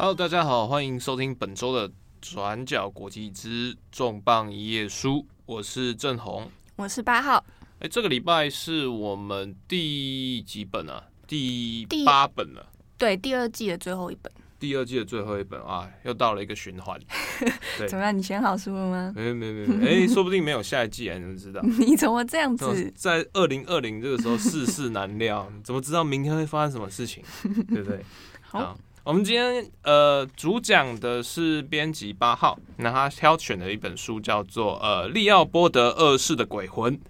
Hello，大家好，欢迎收听本周的转角国际之重磅一页书，我是郑红，我是八号。哎，这个礼拜是我们第几本啊？第八本了。对，第二季的最后一本。第二季的最后一本啊，又到了一个循环。怎么样？你选好书了吗？没有，没有，没有。哎，说不定没有下一季啊，你怎么知道？你怎么这样子？在二零二零这个时候，世事难料，怎么知道明天会发生什么事情？对不对？好。我们今天呃主讲的是编辑八号，那他挑选的一本书叫做呃利奥波德二世的鬼魂。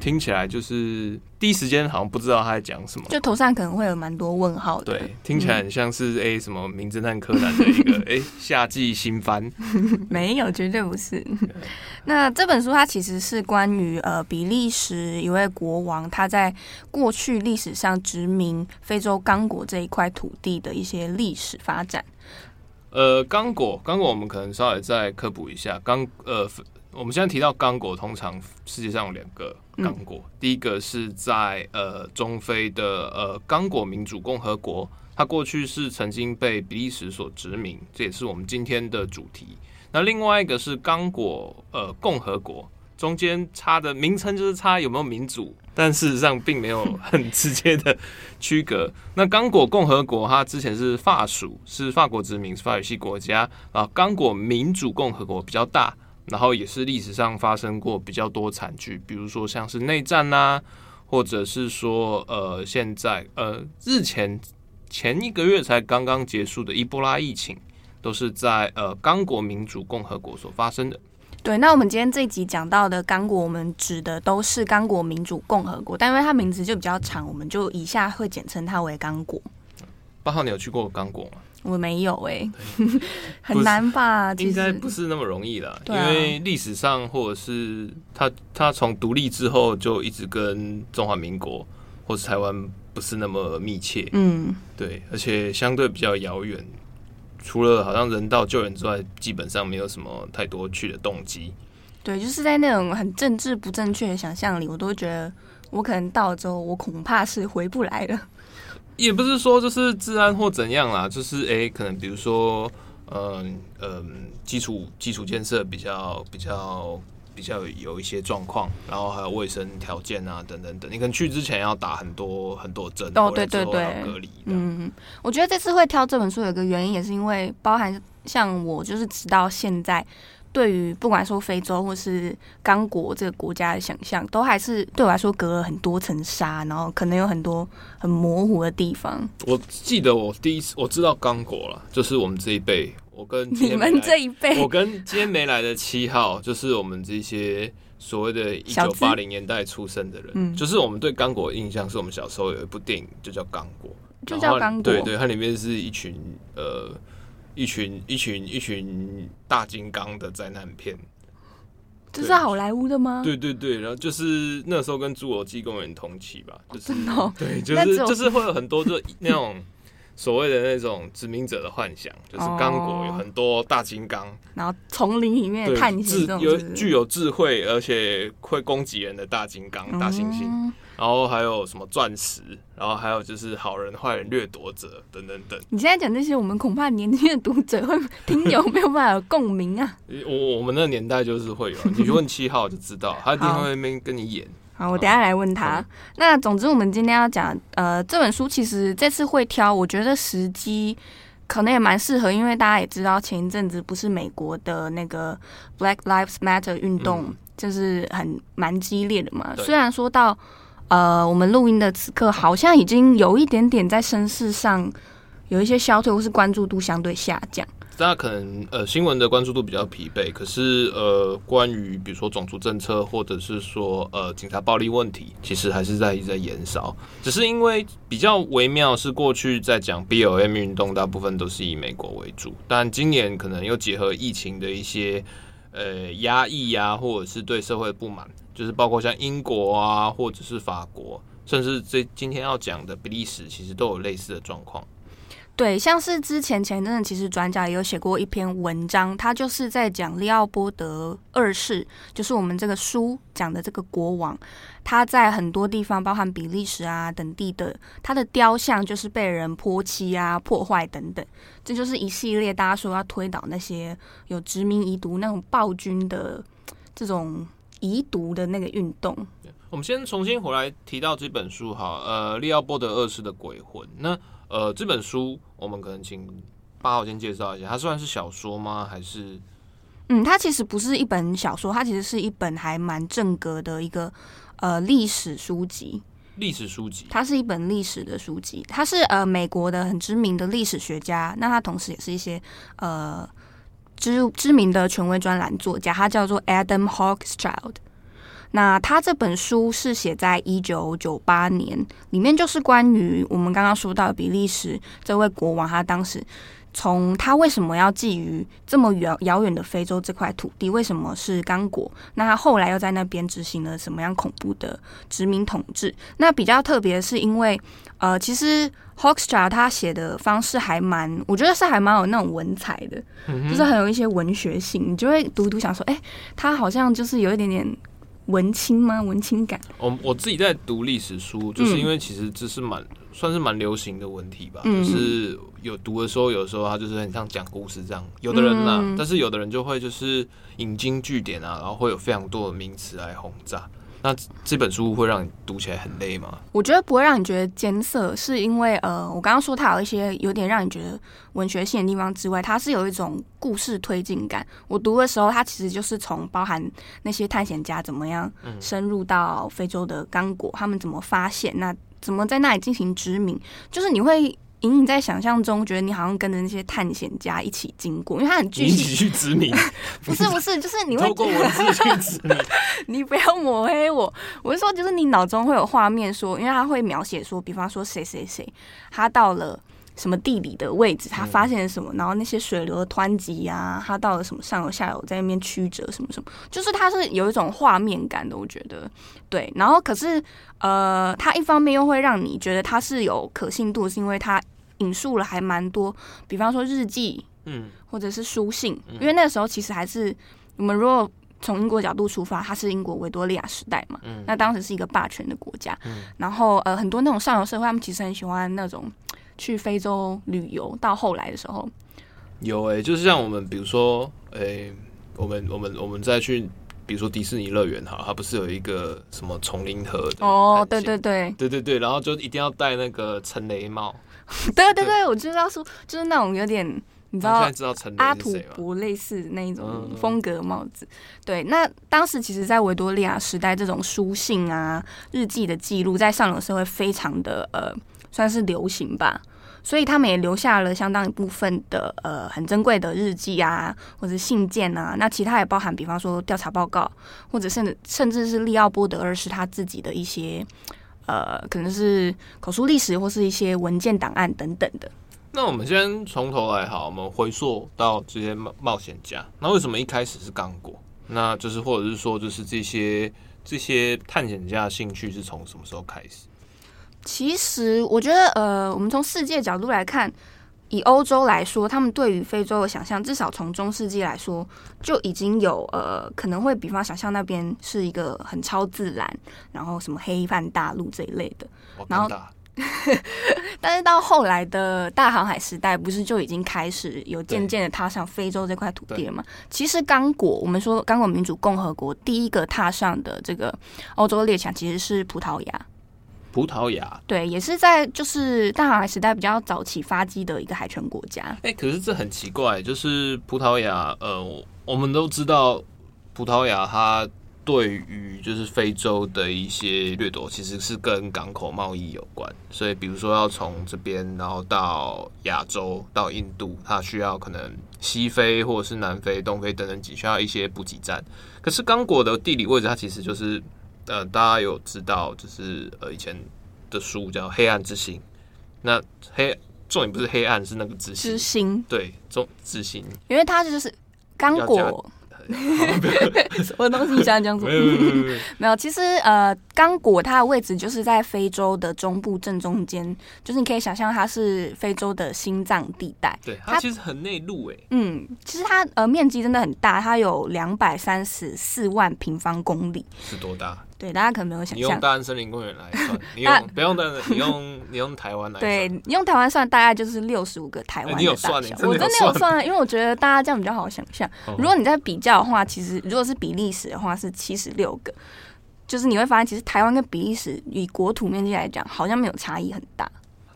听起来就是第一时间好像不知道他在讲什么，就头上可能会有蛮多问号的。对，听起来很像是哎、嗯、什么名侦探柯南的一个 哎夏季新番，没有，绝对不是。那这本书它其实是关于呃比利时一位国王他在过去历史上殖民非洲刚果这一块土地的一些历史发展。呃，刚果，刚果，我们可能稍微再科普一下刚呃。我们现在提到刚果，通常世界上有两个刚果，第一个是在呃中非的呃刚果民主共和国，它过去是曾经被比利时所殖民，这也是我们今天的主题。那另外一个是刚果呃共和国，中间差的名称就是差有没有民主，但事实上并没有很直接的区隔。那刚果共和国它之前是法属，是法国殖民，是法语系国家啊。刚果民主共和国比较大。然后也是历史上发生过比较多惨剧，比如说像是内战呐、啊，或者是说呃现在呃日前前一个月才刚刚结束的伊波拉疫情，都是在呃刚果民主共和国所发生的。对，那我们今天这一集讲到的刚果，我们指的都是刚果民主共和国，但因为它名字就比较长，我们就以下会简称它为刚果。八号，你有去过刚果吗？我没有哎、欸，很难吧？应该不是那么容易的，啊、因为历史上或者是他他从独立之后就一直跟中华民国或是台湾不是那么密切，嗯，对，而且相对比较遥远，除了好像人道救援之外，基本上没有什么太多去的动机。对，就是在那种很政治不正确的想象里，我都觉得我可能到了之后，我恐怕是回不来了。也不是说就是治安或怎样啦，就是诶、欸，可能比如说，嗯嗯，基础基础建设比较比较比较有一些状况，然后还有卫生条件啊等等等，你可能去之前要打很多很多针，哦对对对，隔离。嗯，我觉得这次会挑这本书有个原因，也是因为包含像我就是直到现在。对于不管说非洲或是刚果这个国家的想象，都还是对我来说隔了很多层纱，然后可能有很多很模糊的地方。我记得我第一次我知道刚果了，就是我们这一辈，我跟你们这一辈，我跟今天没来的七号，就是我们这些所谓的一九八零年代出生的人，嗯，就是我们对刚果的印象是我们小时候有一部电影就叫刚果，就叫刚果，对对，它里面是一群呃。一群一群一群大金刚的灾难片，这是好莱坞的吗？对对对，然后就是那时候跟侏罗纪公园同期吧，就是哦、对，就是就是会有很多就那种所谓的那种殖民者的幻想，就是刚果有很多大金刚，然后丛林里面探险，有具有智慧而且会攻击人的大金刚、大猩猩。嗯然后还有什么钻石，然后还有就是好人坏人掠夺者等等等。你现在讲这些，我们恐怕年轻的读者会听有没有办法有共鸣啊？我我们那个年代就是会有，你去问七号就知道，他一定会那边跟你演。好，我等下来问他。嗯、那总之，我们今天要讲呃这本书，其实这次会挑，我觉得时机可能也蛮适合，因为大家也知道前一阵子不是美国的那个 Black Lives Matter 运动，嗯、就是很蛮激烈的嘛。虽然说到。呃，我们录音的此刻，好像已经有一点点在声势上有一些消退，或是关注度相对下降。大家可能呃新闻的关注度比较疲惫，可是呃关于比如说种族政策，或者是说呃警察暴力问题，其实还是在一直在延烧。只是因为比较微妙，是过去在讲 BLM 运动，大部分都是以美国为主，但今年可能又结合疫情的一些呃压抑呀，或者是对社会不满。就是包括像英国啊，或者是法国，甚至这今天要讲的比利时，其实都有类似的状况。对，像是之前前阵子，其实专家也有写过一篇文章，他就是在讲利奥波德二世，就是我们这个书讲的这个国王，他在很多地方，包含比利时啊等地的，他的雕像就是被人泼漆啊、破坏等等，这就是一系列大家说要推倒那些有殖民遗毒那种暴君的这种遗毒的那个运动。我们先重新回来提到这本书哈，呃，利奥波德二世的鬼魂那。呃，这本书我们可能请八号先介绍一下，它算是小说吗？还是？嗯，它其实不是一本小说，它其实是一本还蛮正格的一个呃历史书籍。历史书籍，它是一本历史的书籍。它是呃美国的很知名的历史学家，那他同时也是一些呃知知名的权威专栏作家，他叫做 Adam Hochschild。那他这本书是写在一九九八年，里面就是关于我们刚刚说到的比利时这位国王，他当时从他为什么要觊觎这么远遥远的非洲这块土地，为什么是刚果？那他后来又在那边执行了什么样恐怖的殖民统治？那比较特别的是，因为呃，其实 Hochschild 他写的方式还蛮，我觉得是还蛮有那种文采的，就是很有一些文学性，你就会读读想说，哎，他好像就是有一点点。文青吗？文青感。我我自己在读历史书，就是因为其实这是蛮、嗯、算是蛮流行的文体吧。嗯、就是有读的时候，有时候他就是很像讲故事这样。有的人呢、啊，嗯、但是有的人就会就是引经据典啊，然后会有非常多的名词来轰炸。那这本书会让你读起来很累吗？我觉得不会让你觉得艰涩，是因为呃，我刚刚说它有一些有点让你觉得文学性的地方之外，它是有一种故事推进感。我读的时候，它其实就是从包含那些探险家怎么样深入到非洲的刚果，他们怎么发现，那怎么在那里进行殖民，就是你会。隐隐在想象中，觉得你好像跟着那些探险家一起经过，因为他很具体。一起去殖民？不是不是，就是你会透过文字去殖民。你不要抹黑我，我是说，就是你脑中会有画面，说，因为他会描写说，比方说谁谁谁，他到了。什么地理的位置，他发现了什么？然后那些水流的湍急啊，他到了什么上游下游，在那边曲折什么什么，就是他是有一种画面感的，我觉得对。然后可是呃，他一方面又会让你觉得他是有可信度，是因为他引述了还蛮多，比方说日记，嗯，或者是书信，因为那个时候其实还是我们如果从英国角度出发，它是英国维多利亚时代嘛，嗯，那当时是一个霸权的国家，嗯，然后呃，很多那种上流社会，他们其实很喜欢那种。去非洲旅游，到后来的时候，有哎、欸，就是像我们，比如说，哎、欸，我们我们我们再去，比如说迪士尼乐园哈，它不是有一个什么丛林河？哦，对对对，对对对，然后就一定要戴那个陈雷帽。对对对，我知道说，就是那种有点，你知道，知道阿土伯类似那一种风格帽子。嗯、对，那当时其实，在维多利亚时代，这种书信啊、日记的记录，在上流社会非常的呃，算是流行吧。所以他们也留下了相当一部分的呃很珍贵的日记啊，或者信件啊。那其他也包含，比方说调查报告，或者甚至甚至是利奥波德二世他自己的一些呃，可能是口述历史或是一些文件档案等等的。那我们先从头来好，我们回溯到这些冒冒险家。那为什么一开始是刚果？那就是或者是说，就是这些这些探险家的兴趣是从什么时候开始？其实我觉得，呃，我们从世界角度来看，以欧洲来说，他们对于非洲的想象，至少从中世纪来说，就已经有呃，可能会比方想象那边是一个很超自然，然后什么黑泛大陆这一类的。然后，但是到后来的大航海时代，不是就已经开始有渐渐的踏上非洲这块土地了吗？其实刚果，我们说刚果民主共和国第一个踏上的这个欧洲列强，其实是葡萄牙。葡萄牙对，也是在就是大航海时代比较早期发迹的一个海权国家。哎、欸，可是这很奇怪，就是葡萄牙，呃，我们都知道葡萄牙它对于就是非洲的一些掠夺，其实是跟港口贸易有关。所以，比如说要从这边然后到亚洲到印度，它需要可能西非或者是南非、东非等等，几需要一些补给站。可是刚果的地理位置，它其实就是。呃，大家有知道，就是呃，以前的书叫《黑暗之心》，那黑重点不是黑暗，是那个之心。之心对，重之心，因为它就是刚果。我的 东西？你想讲什么？没有。没有，其实呃，刚果它的位置就是在非洲的中部正中间，就是你可以想象它是非洲的心脏地带。对，它其实很内陆诶。嗯，其实它呃面积真的很大，它有两百三十四万平方公里。是多大？对，大家可能没有想象。你用大安森林公园来算，你用不用的，你用你用台湾来算。对，你用台湾算，大概就是六十五个台湾你有算？我真的有算啊，因为我觉得大家这样比较好想象。如果你在比较的话，其实如果是比利时的话是七十六个，就是你会发现，其实台湾跟比利时以国土面积来讲，好像没有差异很大。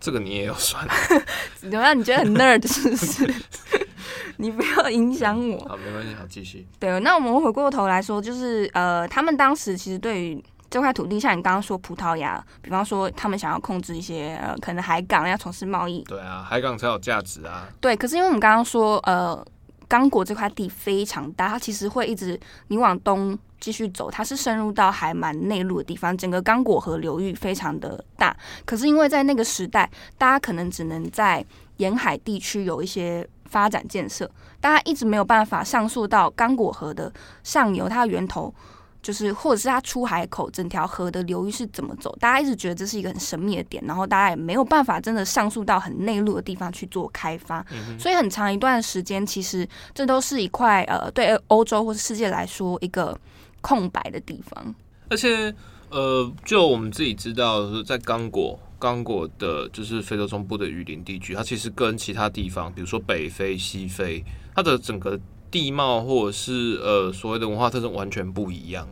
这个你也要算？怎么样？你觉得很 nerd 是不是？你不要影响我。好，没关系，好，继续。对，那我们回过头来说，就是呃，他们当时其实对于这块土地，像你刚刚说葡萄牙，比方说他们想要控制一些呃，可能海港要从事贸易。对啊，海港才有价值啊。对，可是因为我们刚刚说，呃，刚果这块地非常大，它其实会一直你往东继续走，它是深入到还蛮内陆的地方，整个刚果河流域非常的大。可是因为在那个时代，大家可能只能在沿海地区有一些。发展建设，大家一直没有办法上溯到刚果河的上游，它的源头就是，或者是它出海口，整条河的流域是怎么走？大家一直觉得这是一个很神秘的点，然后大家也没有办法真的上溯到很内陆的地方去做开发，嗯、所以很长一段时间，其实这都是一块呃，对欧洲或者世界来说一个空白的地方。而且，呃，就我们自己知道，是在刚果。刚果的，就是非洲中部的雨林地区，它其实跟其他地方，比如说北非、西非，它的整个地貌或者是呃所谓的文化特征完全不一样。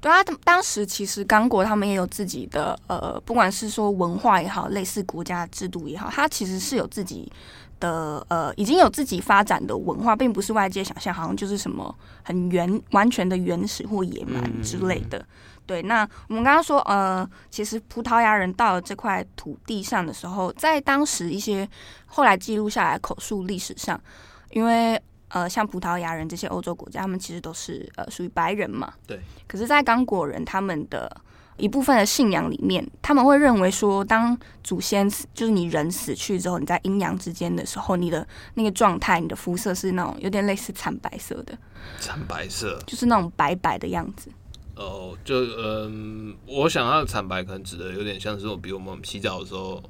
对啊，当时其实刚果他们也有自己的呃，不管是说文化也好，类似国家制度也好，它其实是有自己的呃，已经有自己发展的文化，并不是外界想象好像就是什么很原完全的原始或野蛮之类的。嗯对，那我们刚刚说，呃，其实葡萄牙人到了这块土地上的时候，在当时一些后来记录下来口述历史上，因为呃，像葡萄牙人这些欧洲国家，他们其实都是呃属于白人嘛。对。可是，在刚果人他们的一部分的信仰里面，他们会认为说，当祖先死，就是你人死去之后，你在阴阳之间的时候，你的那个状态，你的肤色是那种有点类似惨白色的。惨白色。就是那种白白的样子。哦，就嗯，我想要的惨白可能指的有点像是我，比如我们洗澡的时候，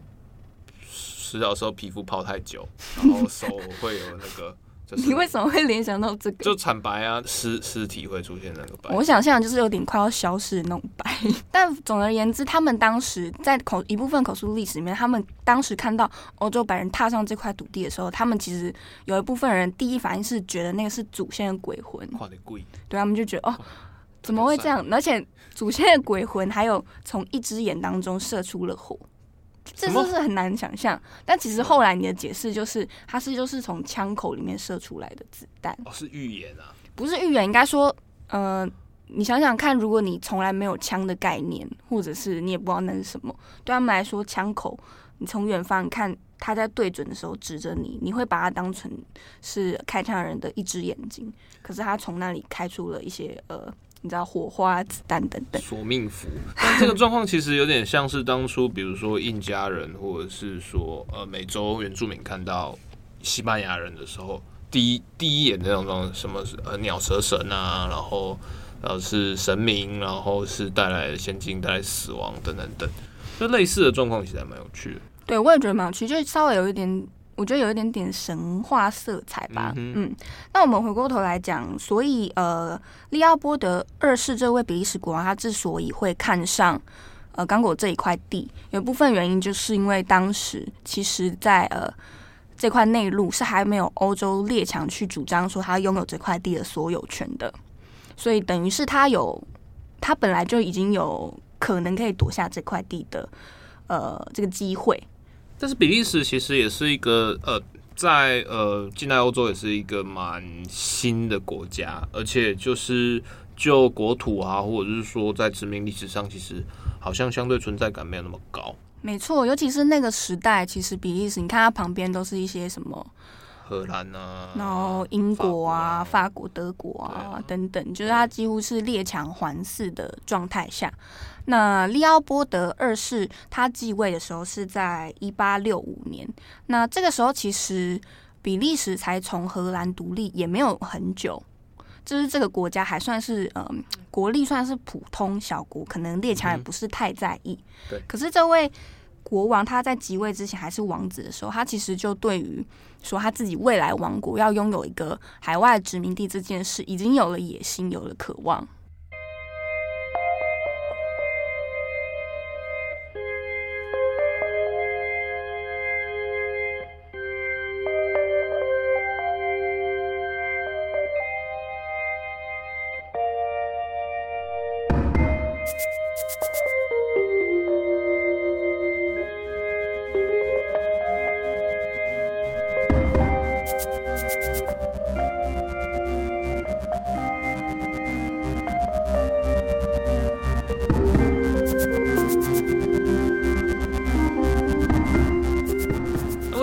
洗澡的时候皮肤泡太久，然后手会有那个，就是。你为什么会联想到这个？就惨白啊，尸尸体会出现那个白。我想象就是有点快要消失的那种白。但总而言之，他们当时在口一部分口述历史里面，他们当时看到欧洲白人踏上这块土地的时候，他们其实有一部分人第一反应是觉得那个是祖先的鬼魂。鬼对，他们就觉得哦。怎么会这样？而且祖先的鬼魂还有从一只眼当中射出了火，这就是很难想象？但其实后来你的解释就是，它是就是从枪口里面射出来的子弹。哦，是预言啊？不是预言，应该说，呃，你想想看，如果你从来没有枪的概念，或者是你也不知道那是什么，对他们来说，枪口你从远方看，他在对准的时候指着你，你会把它当成是开枪人的一只眼睛，可是他从那里开出了一些呃。你知道火花、子弹等等，索命符。但这个状况其实有点像是当初，比如说印加人，或者是说呃美洲原住民看到西班牙人的时候，第一第一眼的那种什么呃鸟蛇神啊，然后呃是神明，然后是带来先进、带来死亡等等等，就类似的状况，其实还蛮有趣的。对，我也觉得蛮有趣，就稍微有一点。我觉得有一点点神话色彩吧，嗯，嗯，那我们回过头来讲，所以呃，利奥波德二世这位比利时国王，他之所以会看上呃刚果这一块地，有部分原因就是因为当时其实在呃这块内陆是还没有欧洲列强去主张说他拥有这块地的所有权的，所以等于是他有他本来就已经有可能可以夺下这块地的呃这个机会。但是比利时其实也是一个呃，在呃近代欧洲也是一个蛮新的国家，而且就是就国土啊，或者是说在殖民历史上，其实好像相对存在感没有那么高。没错，尤其是那个时代，其实比利时，你看它旁边都是一些什么荷兰啊，然后英国啊、法国、德国啊等等，就是它几乎是列强环伺的状态下。那利奥波德二世他继位的时候是在一八六五年，那这个时候其实比利时才从荷兰独立也没有很久，就是这个国家还算是嗯、呃、国力算是普通小国，可能列强也不是太在意。嗯、对，可是这位国王他在即位之前还是王子的时候，他其实就对于说他自己未来王国要拥有一个海外殖民地这件事，已经有了野心，有了渴望。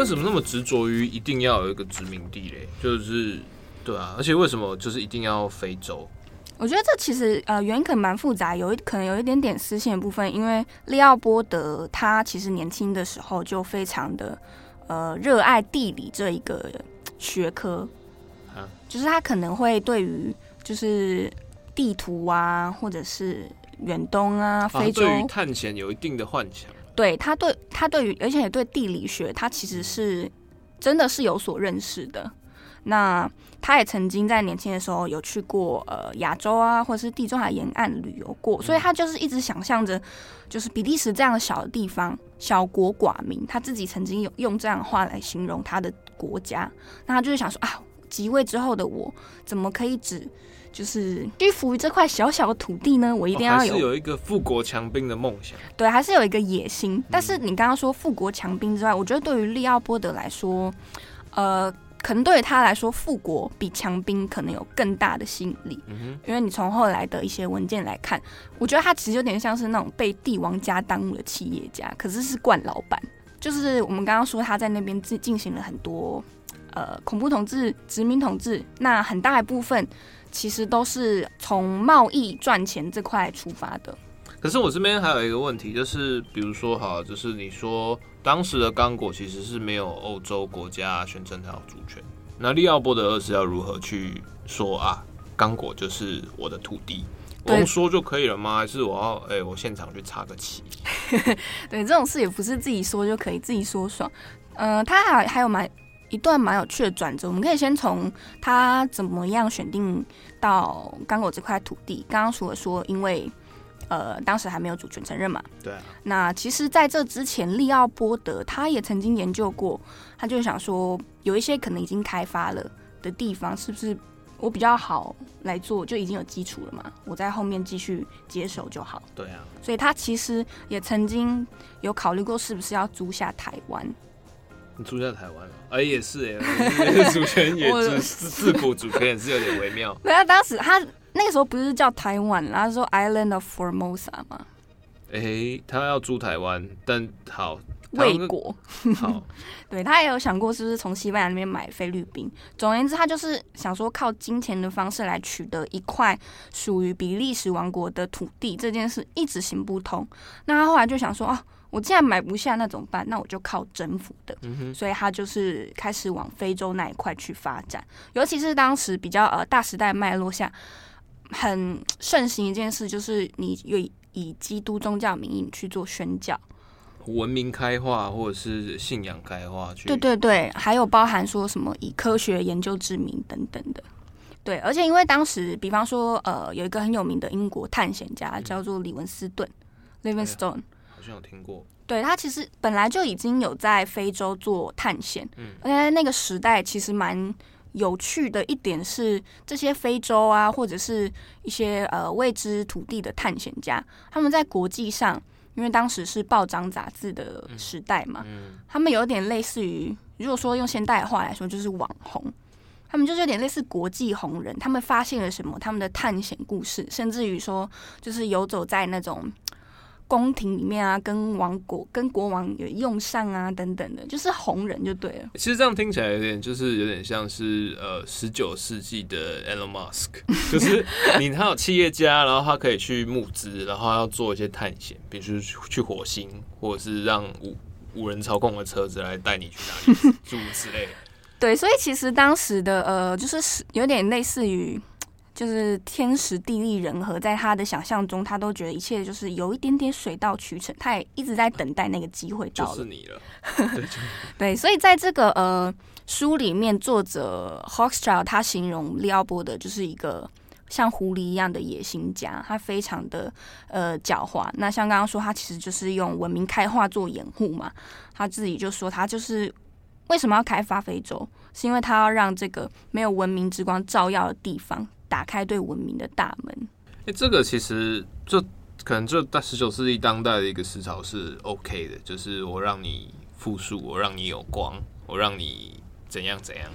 为什么那么执着于一定要有一个殖民地嘞？就是对啊，而且为什么就是一定要非洲？我觉得这其实呃原因可能蛮复杂，有一可能有一点点私心的部分。因为利奥波德他其实年轻的时候就非常的呃热爱地理这一个学科，啊，就是他可能会对于就是地图啊，或者是远东啊、非洲，对于探险有一定的幻想。对他对他对于，而且也对地理学，他其实是真的是有所认识的。那他也曾经在年轻的时候有去过呃亚洲啊，或者是地中海沿岸旅游过，所以他就是一直想象着，就是比利时这样的小的地方，小国寡民，他自己曾经有用这样的话来形容他的国家。那他就是想说啊，即位之后的我，怎么可以只就是屈服于这块小小的土地呢？我一定要有、哦、有一个富国强兵的梦想。对，还是有一个野心。但是你刚刚说富国强兵之外，我觉得对于利奥波德来说，呃，可能对于他来说，富国比强兵可能有更大的吸引力。嗯哼。因为你从后来的一些文件来看，我觉得他其实有点像是那种被帝王家耽误的企业家，可是是惯老板。就是我们刚刚说他在那边进进行了很多呃恐怖统治、殖民统治，那很大一部分。其实都是从贸易赚钱这块出发的。可是我这边还有一个问题，就是比如说哈，就是你说当时的刚果其实是没有欧洲国家宣称它有主权，那利奥波德二世要如何去说啊？刚果就是我的土地，我用说就可以了吗？还是我要哎、欸，我现场去插个旗？对，这种事也不是自己说就可以，自己说爽。嗯、呃，他还还有蛮。一段蛮有趣的转折，我们可以先从他怎么样选定到刚果这块土地。刚刚除了说，因为呃当时还没有主权承认嘛，对啊。那其实在这之前，利奥波德他也曾经研究过，他就想说，有一些可能已经开发了的地方，是不是我比较好来做，就已经有基础了嘛？我在后面继续接手就好。对啊。所以他其实也曾经有考虑过，是不是要租下台湾。你租下台湾了，哎，也是哎，主权也自自古主权也是有点微妙。对啊，当时他那个时候不是叫台湾，他说 Island of Formosa 吗？哎、欸，他要租台湾，但好魏国好，对他也有想过是不是从西班牙那边买菲律宾。总而言之，他就是想说靠金钱的方式来取得一块属于比利时王国的土地，这件事一直行不通。那他后来就想说啊。我既然买不下，那怎么办？那我就靠征服的。嗯、所以他就是开始往非洲那一块去发展。尤其是当时比较呃大时代脉络下，很盛行一件事，就是你以以基督宗教名义去做宣教，文明开化或者是信仰开化去。对对对，还有包含说什么以科学研究之名等等的。对，而且因为当时，比方说呃有一个很有名的英国探险家叫做李文斯顿 （Livingstone）。好像有听过，对，他其实本来就已经有在非洲做探险，嗯，而且那个时代其实蛮有趣的一点是，这些非洲啊，或者是一些呃未知土地的探险家，他们在国际上，因为当时是报章杂志的时代嘛，嗯，他们有点类似于，如果说用现代话来说，就是网红，他们就是有点类似国际红人，他们发现了什么，他们的探险故事，甚至于说，就是游走在那种。宫廷里面啊，跟王国、跟国王有用上啊，等等的，就是红人就对了。其实这样听起来有点，就是有点像是呃，十九世纪的 Elon Musk，就是你他有企业家，然后他可以去募资，然后要做一些探险，比如说去火星，或者是让无无人操控的车子来带你去哪里住之类的。对，所以其实当时的呃，就是有点类似于。就是天时地利人和，在他的想象中，他都觉得一切就是有一点点水到渠成，他也一直在等待那个机会到了。就是你了，对，对，所以在这个呃书里面，作者 Hochschild 他形容利奥波德就是一个像狐狸一样的野心家，他非常的呃狡猾。那像刚刚说，他其实就是用文明开化做掩护嘛，他自己就说他就是为什么要开发非洲，是因为他要让这个没有文明之光照耀的地方。打开对文明的大门。哎、欸，这个其实就可能就在十九世纪当代的一个思潮是 OK 的，就是我让你复述，我让你有光，我让你怎样怎样。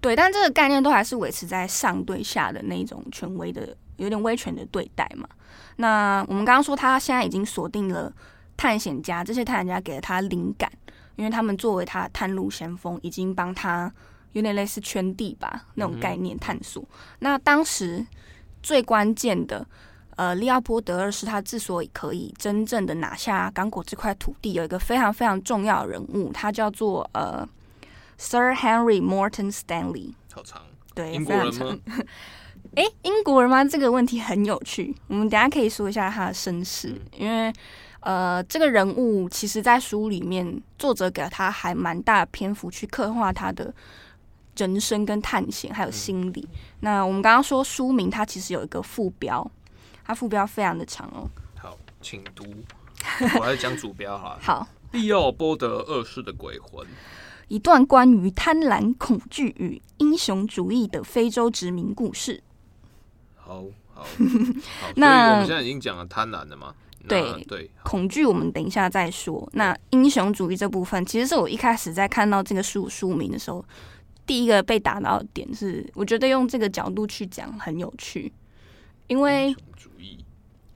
对，但这个概念都还是维持在上对下的那种权威的，有点威权的对待嘛。那我们刚刚说，他现在已经锁定了探险家，这些探险家给了他灵感，因为他们作为他探路先锋，已经帮他。有点类似圈地吧，那种概念探索。嗯、那当时最关键的，呃，利奥波德二世他之所以可以真正的拿下刚果这块土地，有一个非常非常重要的人物，他叫做呃，Sir Henry Morton Stanley。好长，对，英国人吗？哎，英国人吗？这个问题很有趣，我们等下可以说一下他的身世，嗯、因为呃，这个人物其实在书里面，作者给了他还蛮大的篇幅去刻画他的。人生跟探险还有心理。嗯、那我们刚刚说书名，它其实有一个副标，它副标非常的长哦。好，请读。我来讲主标哈。好，利奥波德二世的鬼魂，一段关于贪婪、恐惧与英雄主义的非洲殖民故事。好好好，那我们现在已经讲了贪婪了吗？对对，恐惧我们等一下再说。那英雄主义这部分，其实是我一开始在看到这个书书名的时候。第一个被打到的点是，我觉得用这个角度去讲很有趣，因为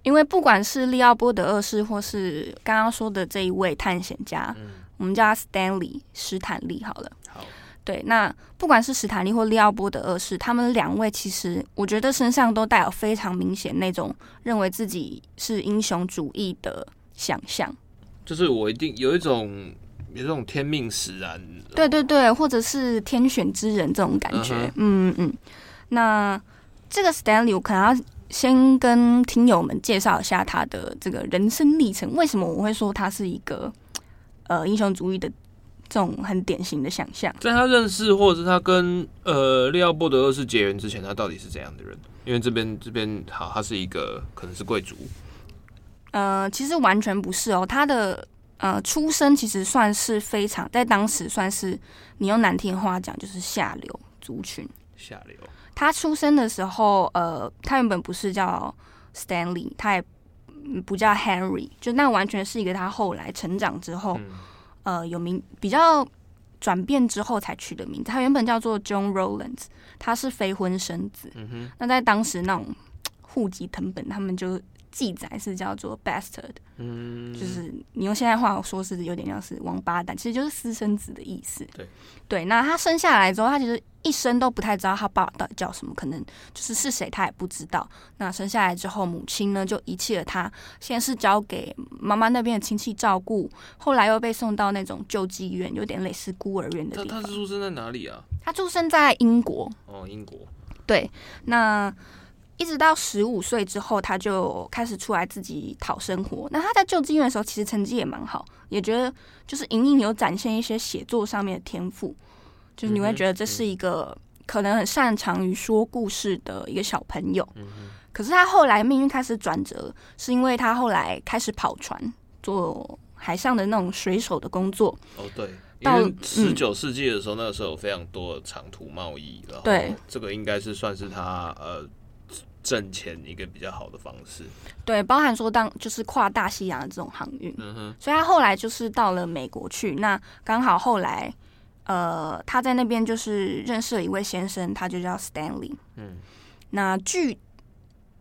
因为不管是利奥波德二世，或是刚刚说的这一位探险家，嗯、我们叫他 Stanley 史坦利好了。好，对，那不管是史坦利或利奥波德二世，他们两位其实我觉得身上都带有非常明显那种认为自己是英雄主义的想象，就是我一定有一种。有这种天命使然，对对对，或者是天选之人这种感觉，uh huh. 嗯嗯。那这个 Stanley，我可能要先跟听友们介绍一下他的这个人生历程。为什么我会说他是一个呃英雄主义的这种很典型的想象？在他认识或者是他跟呃利奥波德二世结缘之前，他到底是怎样的人？因为这边这边好，他是一个可能是贵族。呃，其实完全不是哦，他的。呃，出生其实算是非常，在当时算是你用难听话讲，就是下流族群。下流。他出生的时候，呃，他原本不是叫 Stanley，他也不叫 Henry，就那完全是一个他后来成长之后，嗯、呃，有名比较转变之后才取的名字。他原本叫做 John Rowlands，他是非婚生子。嗯哼。那在当时那种户籍成本，他们就。记载是叫做 bastard，嗯，就是你用现在话说是有点像是王八蛋，其实就是私生子的意思。对，对。那他生下来之后，他其实一生都不太知道他爸爸到底叫什么，可能就是是谁他也不知道。那生下来之后，母亲呢就遗弃了他，先是交给妈妈那边的亲戚照顾，后来又被送到那种救济院，有点类似孤儿院的地方。他是出生在哪里啊？他出生在英国。哦，英国。对，那。一直到十五岁之后，他就开始出来自己讨生活。那他在救济院的时候，其实成绩也蛮好，也觉得就是隐隐有展现一些写作上面的天赋，就是你会觉得这是一个可能很擅长于说故事的一个小朋友。可是他后来命运开始转折，是因为他后来开始跑船，做海上的那种水手的工作。哦，对，因为十九世纪的时候，那个时候有非常多的长途贸易，然后对，这个应该是算是他呃。挣钱一个比较好的方式，对，包含说当就是跨大西洋的这种航运，嗯哼，所以他后来就是到了美国去，那刚好后来，呃，他在那边就是认识了一位先生，他就叫 Stanley，嗯，那据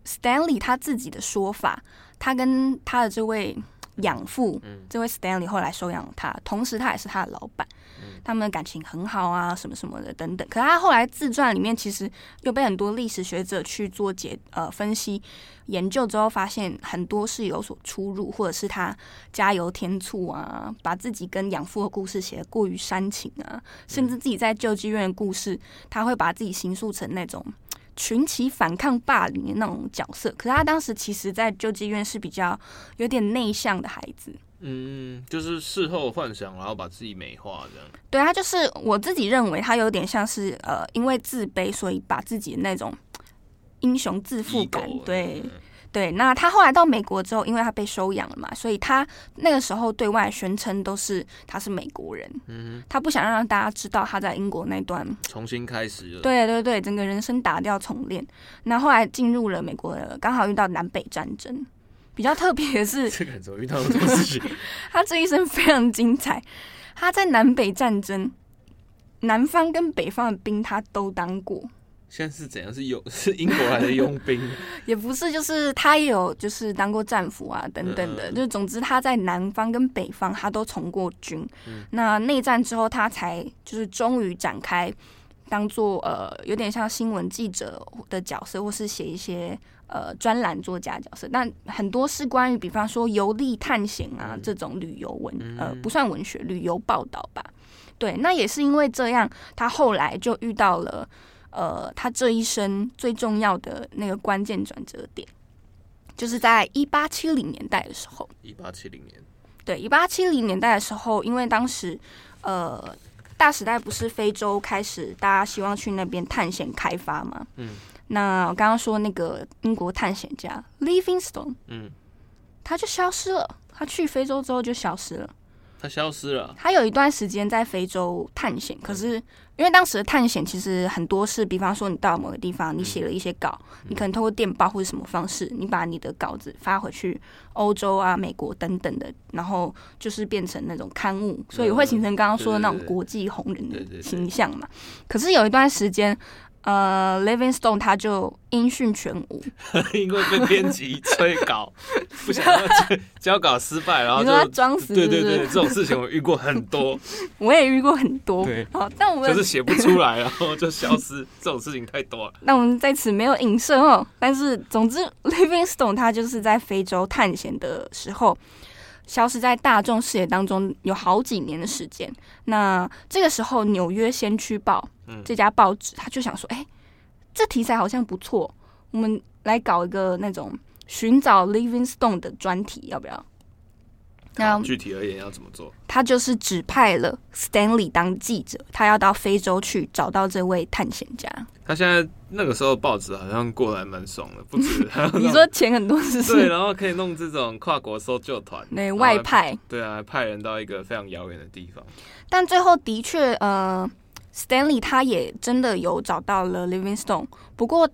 Stanley 他自己的说法，他跟他的这位。养父，嗯、这位 Stanley 后来收养了他，同时他也是他的老板，嗯、他们的感情很好啊，什么什么的等等。可他后来自传里面其实又被很多历史学者去做解呃分析研究之后，发现很多是有所出入，或者是他加油添醋啊，把自己跟养父的故事写得过于煽情啊，甚至自己在救济院的故事，他会把自己形塑成那种。群起反抗霸凌的那种角色。可是他当时其实，在救济院是比较有点内向的孩子。嗯，就是事后幻想，然后把自己美化这样。对，他就是我自己认为他有点像是呃，因为自卑，所以把自己的那种英雄自负感，对。对，那他后来到美国之后，因为他被收养了嘛，所以他那个时候对外宣称都是他是美国人。嗯，他不想让大家知道他在英国那段重新开始了。对对对，整个人生打掉重练。那后来进入了美国的，刚好遇到南北战争。比较特别的是，这个怎么遇到这种事情？他这一生非常精彩。他在南北战争，南方跟北方的兵他都当过。现在是怎样？是有 是英国来的佣兵？也不是，就是他也有就是当过战俘啊等等的，嗯、就总之他在南方跟北方他都从过军。嗯、那内战之后，他才就是终于展开当做呃有点像新闻记者的角色，或是写一些呃专栏作家角色。但很多是关于比方说游历探险啊、嗯、这种旅游文呃不算文学旅游报道吧。对，那也是因为这样，他后来就遇到了。呃，他这一生最重要的那个关键转折点，就是在一八七零年代的时候。一八七零年，对，一八七零年代的时候，因为当时呃大时代不是非洲开始，大家希望去那边探险开发吗。嗯。那我刚刚说那个英国探险家 Livingstone，嗯，他就消失了。他去非洲之后就消失了。他消失了。他有一段时间在非洲探险，可是因为当时的探险其实很多是，比方说你到某个地方，你写了一些稿，你可能通过电报或者什么方式，你把你的稿子发回去欧洲啊、美国等等的，然后就是变成那种刊物，所以会形成刚刚说的那种国际红人的形象嘛。可是有一段时间。呃，Livingstone 他就音讯全无，因为被编辑催稿，不想要交稿失败，然后就装死。对对对，这种事情我遇过很多，我也遇过很多。对，好，但我们就是写不出来，然后就消失，这种事情太多了。那我们在此没有影射哦，但是总之，Livingstone 他就是在非洲探险的时候。消失在大众视野当中有好几年的时间。那这个时候，《纽约先驱报》这家报纸，他就想说：“哎、欸，这题材好像不错，我们来搞一个那种寻找 Livingstone 的专题，要不要？”那具体而言要怎么做？他就是指派了 Stanley 当记者，他要到非洲去找到这位探险家。他现在那个时候报纸好像过来蛮爽的，不止 你说钱很多是不是？对，然后可以弄这种跨国搜救团，对，外派，对啊，派人到一个非常遥远的地方。但最后的确，呃，Stanley 他也真的有找到了 Livingstone，不过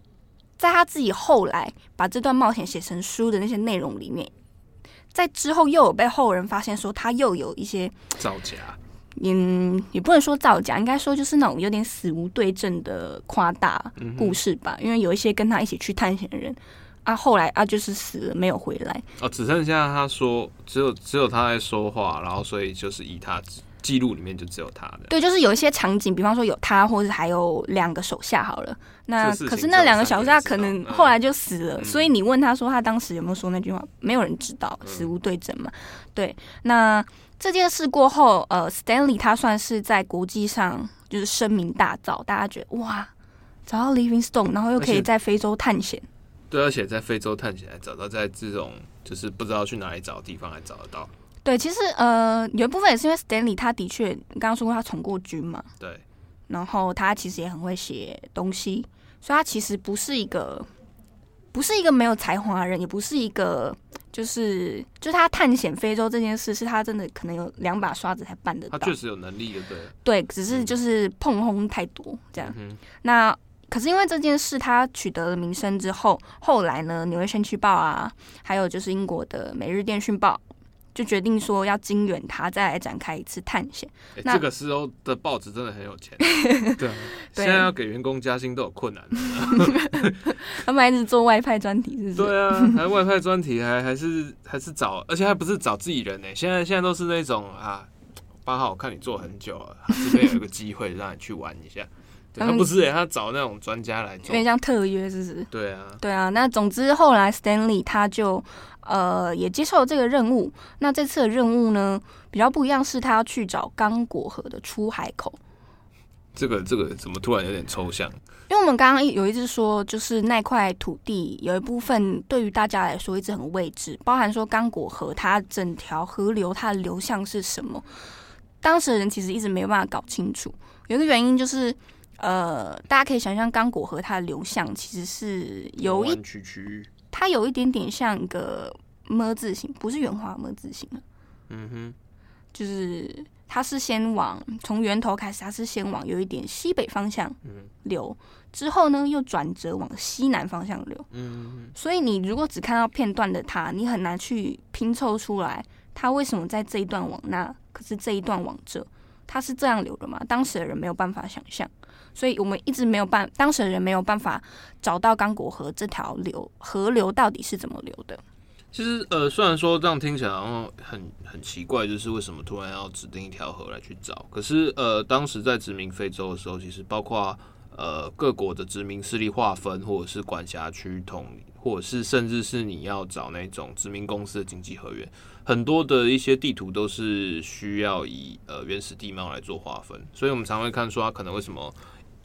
在他自己后来把这段冒险写成书的那些内容里面。在之后又有被后人发现说他又有一些造假，嗯，也不能说造假，应该说就是那种有点死无对证的夸大故事吧。嗯、因为有一些跟他一起去探险的人啊，后来啊就是死了没有回来哦，只剩下他说只有只有他在说话，然后所以就是以他。记录里面就只有他的，对，就是有一些场景，比方说有他，或者还有两个手下好了。那可是那两个手下可能后来就死了，嗯、所以你问他说他当时有没有说那句话，没有人知道，死无对证嘛。嗯、对，那这件事过后，呃，Stanley 他算是在国际上就是声名大噪，大家觉得哇，找到 Livingstone，然后又可以在非洲探险。对，而且在非洲探险还找到在这种就是不知道去哪里找的地方还找得到。对，其实呃，有一部分也是因为 Stanley 他的确刚刚说过他从过军嘛，对，然后他其实也很会写东西，所以他其实不是一个不是一个没有才华的人，也不是一个就是就是他探险非洲这件事是他真的可能有两把刷子才办得到，他确实有能力的，对，对，只是就是碰轰太多这样。嗯、那可是因为这件事他取得了名声之后，后来呢，《纽约先驱报》啊，还有就是英国的《每日电讯报》。就决定说要经援他，再来展开一次探险。欸、那这个时候的报纸真的很有钱，对，现在要给员工加薪都有困难。他们还是做外派专题，是不是？对啊，还 外派专题，还还是还是找，而且还不是找自己人呢。现在现在都是那种啊，八号，我看你做很久了，这边有一个机会让你去玩一下。他不是诶，他找那种专家来做，有点像特约，是不是？对啊，对啊。那总之后来 Stanley 他就呃也接受了这个任务。那这次的任务呢比较不一样，是他要去找刚果河的出海口。这个这个怎么突然有点抽象？因为我们刚刚有一直说，就是那块土地有一部分对于大家来说一直很未知，包含说刚果河它整条河流它的流向是什么，当时的人其实一直没有办法搞清楚。有一个原因就是，呃，大家可以想象刚果河它的流向其实是有一曲曲，它有一点点像一个么字形，不是圆滑么字形。嗯哼，就是。它是先往从源头开始，它是先往有一点西北方向流，之后呢又转折往西南方向流。嗯，所以你如果只看到片段的它，你很难去拼凑出来它为什么在这一段往那，可是这一段往这，它是这样流的嘛？当时的人没有办法想象，所以我们一直没有办，当时的人没有办法找到刚果河这条流河流到底是怎么流的。其实，呃，虽然说这样听起来很很奇怪，就是为什么突然要指定一条河来去找？可是，呃，当时在殖民非洲的时候，其实包括呃各国的殖民势力划分，或者是管辖区统，或者是甚至是你要找那种殖民公司的经济合约，很多的一些地图都是需要以呃原始地貌来做划分。所以我们常会看说，它可能为什么？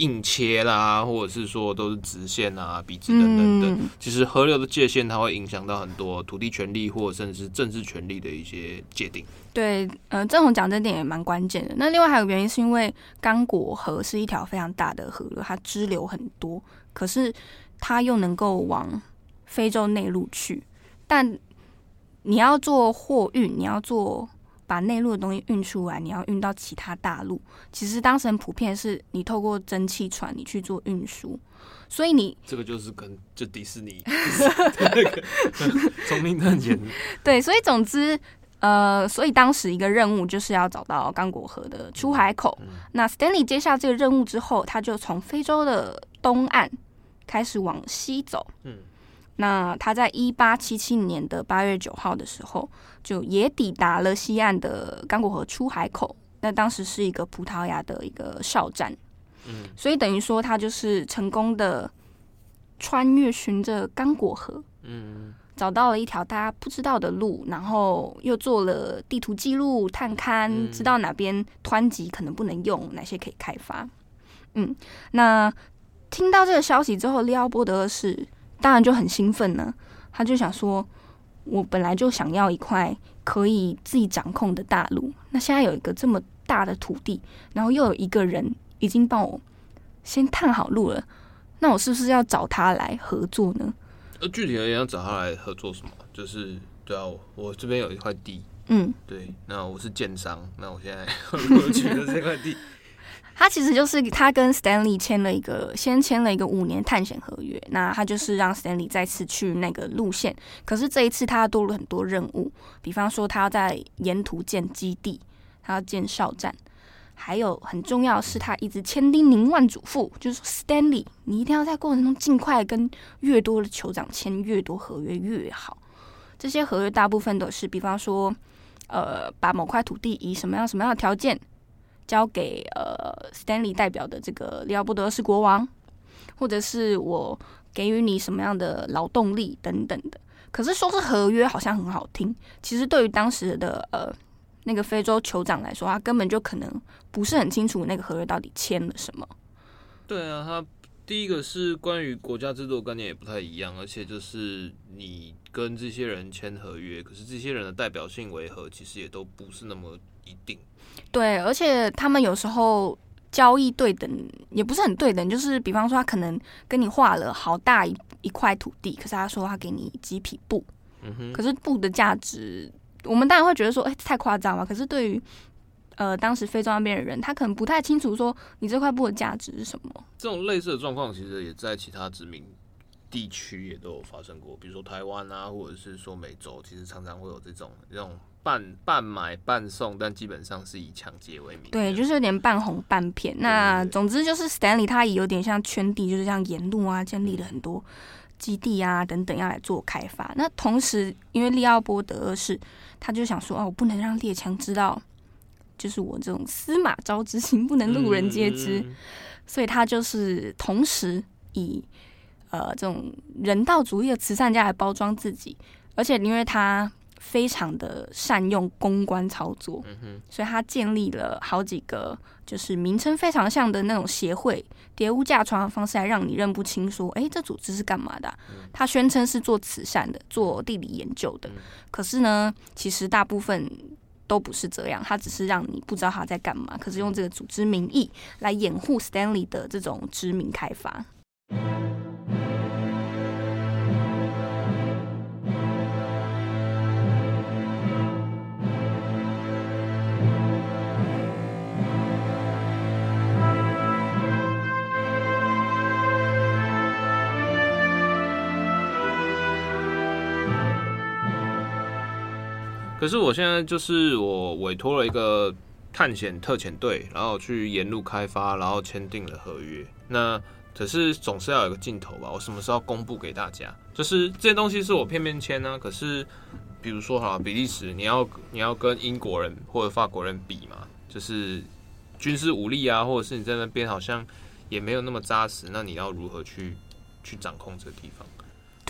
硬切啦，或者是说都是直线啊、笔直等等等。其实河流的界限，它会影响到很多土地权利或者甚至是政治权利的一些界定。对，呃，正宏讲这点也蛮关键的。那另外还有原因，是因为刚果河是一条非常大的河流，它支流很多，可是它又能够往非洲内陆去。但你要做货运，你要做。把内陆的东西运出来，你要运到其他大陆。其实当时很普遍是，你透过蒸汽船你去做运输，所以你这个就是跟就迪士尼那个 聪明探险。对，所以总之，呃，所以当时一个任务就是要找到刚果河的出海口。那 Stanley 接下这个任务之后，他就从非洲的东岸开始往西走。嗯。那他在一八七七年的八月九号的时候，就也抵达了西岸的刚果河出海口。那当时是一个葡萄牙的一个哨站，嗯，所以等于说他就是成功的穿越，循着刚果河，嗯，找到了一条大家不知道的路，然后又做了地图记录、探勘，知道哪边湍急可能不能用，哪些可以开发。嗯，那听到这个消息之后，利奥波德二世。当然就很兴奋呢，他就想说：“我本来就想要一块可以自己掌控的大陆，那现在有一个这么大的土地，然后又有一个人已经帮我先探好路了，那我是不是要找他来合作呢？”呃，具体而言要找他来合作什么？就是对啊，我这边有一块地，嗯，对，那我是建商，那我现在 我取得这块地。他其实就是他跟 Stanley 签了一个，先签了一个五年探险合约。那他就是让 Stanley 再次去那个路线，可是这一次他多了很多任务，比方说他要在沿途建基地，他要建哨站，还有很重要的是，他一直千叮咛万嘱咐，就是说 Stanley，你一定要在过程中尽快跟越多的酋长签越多合约越好。这些合约大部分都是，比方说，呃，把某块土地以什么样什么样的条件。交给呃，Stanley 代表的这个利奥波德是国王，或者是我给予你什么样的劳动力等等的。可是说是合约，好像很好听。其实对于当时的呃那个非洲酋长来说，他根本就可能不是很清楚那个合约到底签了什么。对啊，他第一个是关于国家制度的概念也不太一样，而且就是你跟这些人签合约，可是这些人的代表性为何，其实也都不是那么一定。对，而且他们有时候交易对等也不是很对等，就是比方说他可能跟你画了好大一一块土地，可是他说他给你几匹布，嗯哼，可是布的价值，我们当然会觉得说，哎，太夸张了。可是对于呃当时非洲那边的人，他可能不太清楚说你这块布的价值是什么。这种类似的状况，其实也在其他殖民地区也都有发生过，比如说台湾啊，或者是说美洲，其实常常会有这种这种。半半买半送，但基本上是以抢劫为名。对，就是有点半哄半骗。那总之就是 Stanley 他也有点像圈地，就是像沿路啊建立了很多基地啊等等，要来做开发。那同时，因为利奥波德二世，他就想说，哦，我不能让列强知道，就是我这种司马昭之心不能路人皆知，嗯、所以他就是同时以呃这种人道主义的慈善家来包装自己，而且因为他。非常的善用公关操作，嗯，所以他建立了好几个就是名称非常像的那种协会，叠屋架床的方式来让你认不清，说，哎，这组织是干嘛的啊？他宣称是做慈善的，做地理研究的，可是呢，其实大部分都不是这样，他只是让你不知道他在干嘛，可是用这个组织名义来掩护 Stanley 的这种知名开发。可是我现在就是我委托了一个探险特遣队，然后去沿路开发，然后签订了合约。那可是总是要有个尽头吧？我什么时候公布给大家？就是这些东西是我片面签呢？可是比如说哈，比利时你要你要跟英国人或者法国人比嘛，就是军事武力啊，或者是你在那边好像也没有那么扎实，那你要如何去去掌控这个地方？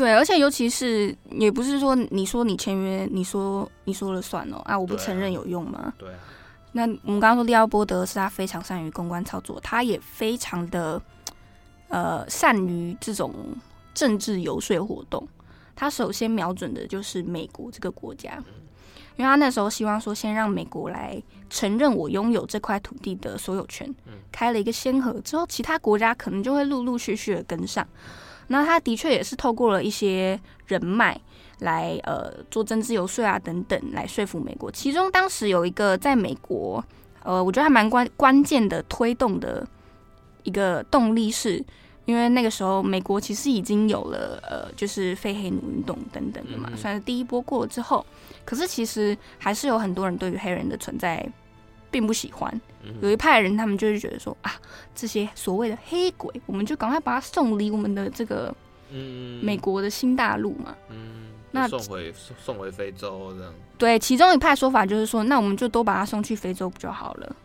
对，而且尤其是也不是说你说你签约，你说你说了算哦啊，我不承认有用吗？对啊。那我们刚刚说利奥波德是他非常善于公关操作，他也非常的呃善于这种政治游说活动。他首先瞄准的就是美国这个国家，因为他那时候希望说先让美国来承认我拥有这块土地的所有权，开了一个先河之后，其他国家可能就会陆陆续续的跟上。那他的确也是透过了一些人脉来呃做政治游说啊等等来说服美国。其中当时有一个在美国呃，我觉得还蛮关关键的推动的一个动力是，因为那个时候美国其实已经有了呃就是非黑奴运动等等的嘛，算是第一波过了之后，可是其实还是有很多人对于黑人的存在并不喜欢。有一派人，他们就是觉得说啊，这些所谓的黑鬼，我们就赶快把他送离我们的这个美国的新大陆嘛。嗯，那送回送回非洲这样。对，其中一派说法就是说，那我们就都把他送去非洲不就好了？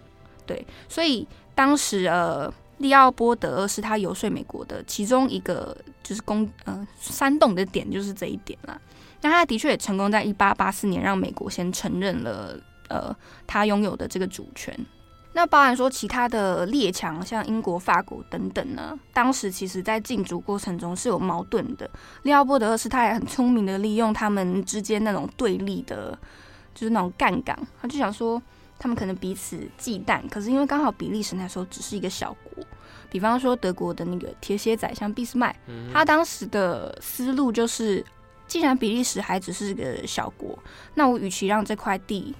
对，所以当时呃，利奥波德二世他游说美国的其中一个就是攻呃煽动的点就是这一点啦。那他的确也成功在一八八四年让美国先承认了呃他拥有的这个主权。那包含说其他的列强，像英国、法国等等呢，当时其实在竞逐过程中是有矛盾的。利奥波德二世他也很聪明的利用他们之间那种对立的，就是那种杠杆，他就想说他们可能彼此忌惮，可是因为刚好比利时那时候只是一个小国，比方说德国的那个铁血宰相俾斯麦，他当时的思路就是，既然比利时还只是个小国，那我与其让这块地。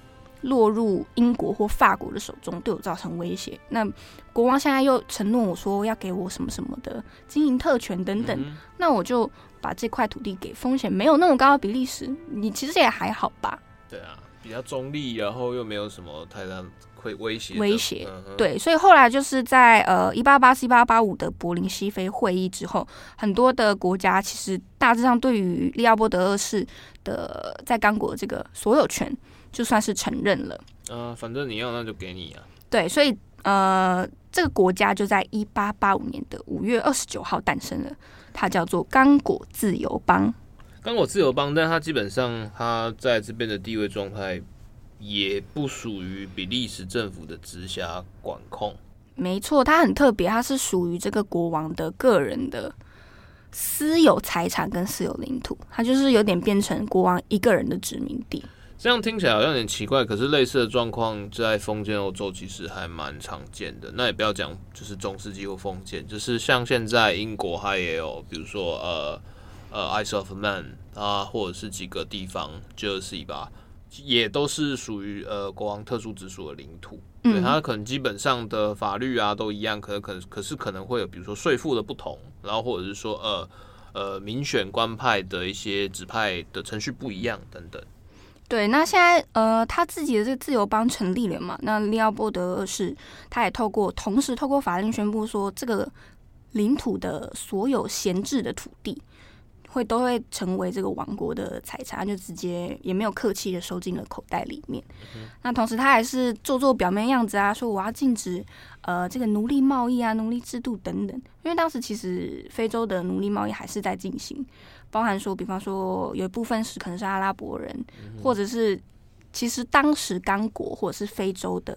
落入英国或法国的手中，对我造成威胁。那国王现在又承诺我说要给我什么什么的经营特权等等，嗯、那我就把这块土地给风险没有那么高的比利时。你其实也还好吧？对啊，比较中立，然后又没有什么太大会威胁。威胁、嗯、对，所以后来就是在呃一八八四一八八五的柏林西非会议之后，很多的国家其实大致上对于利奥波德二世的在刚果的这个所有权。就算是承认了，呃，反正你要那就给你啊。对，所以呃，这个国家就在一八八五年的五月二十九号诞生了，它叫做刚果自由邦。刚果自由邦，但它基本上它在这边的地位状态也不属于比利时政府的直辖管控。没错，它很特别，它是属于这个国王的个人的私有财产跟私有领土，它就是有点变成国王一个人的殖民地。这样听起来好像有点奇怪，可是类似的状况在封建欧洲其实还蛮常见的。那也不要讲，就是中世纪或封建，就是像现在英国它也有，比如说呃呃 Isle of Man 啊，或者是几个地方，Jersey 吧，也都是属于呃国王特殊直属的领土。对，它可能基本上的法律啊都一样，可能可可是可能会有，比如说税负的不同，然后或者是说呃呃民选官派的一些指派的程序不一样等等。对，那现在呃，他自己的这个自由邦成立了嘛？那利奥波德二世他也透过同时透过法令宣布说，这个领土的所有闲置的土地会都会成为这个王国的财产，就直接也没有客气的收进了口袋里面。嗯、那同时他还是做做表面样子啊，说我要禁止呃这个奴隶贸易啊、奴隶制度等等，因为当时其实非洲的奴隶贸易还是在进行。包含说，比方说有一部分是可能是阿拉伯人，或者是其实当时刚果或者是非洲的。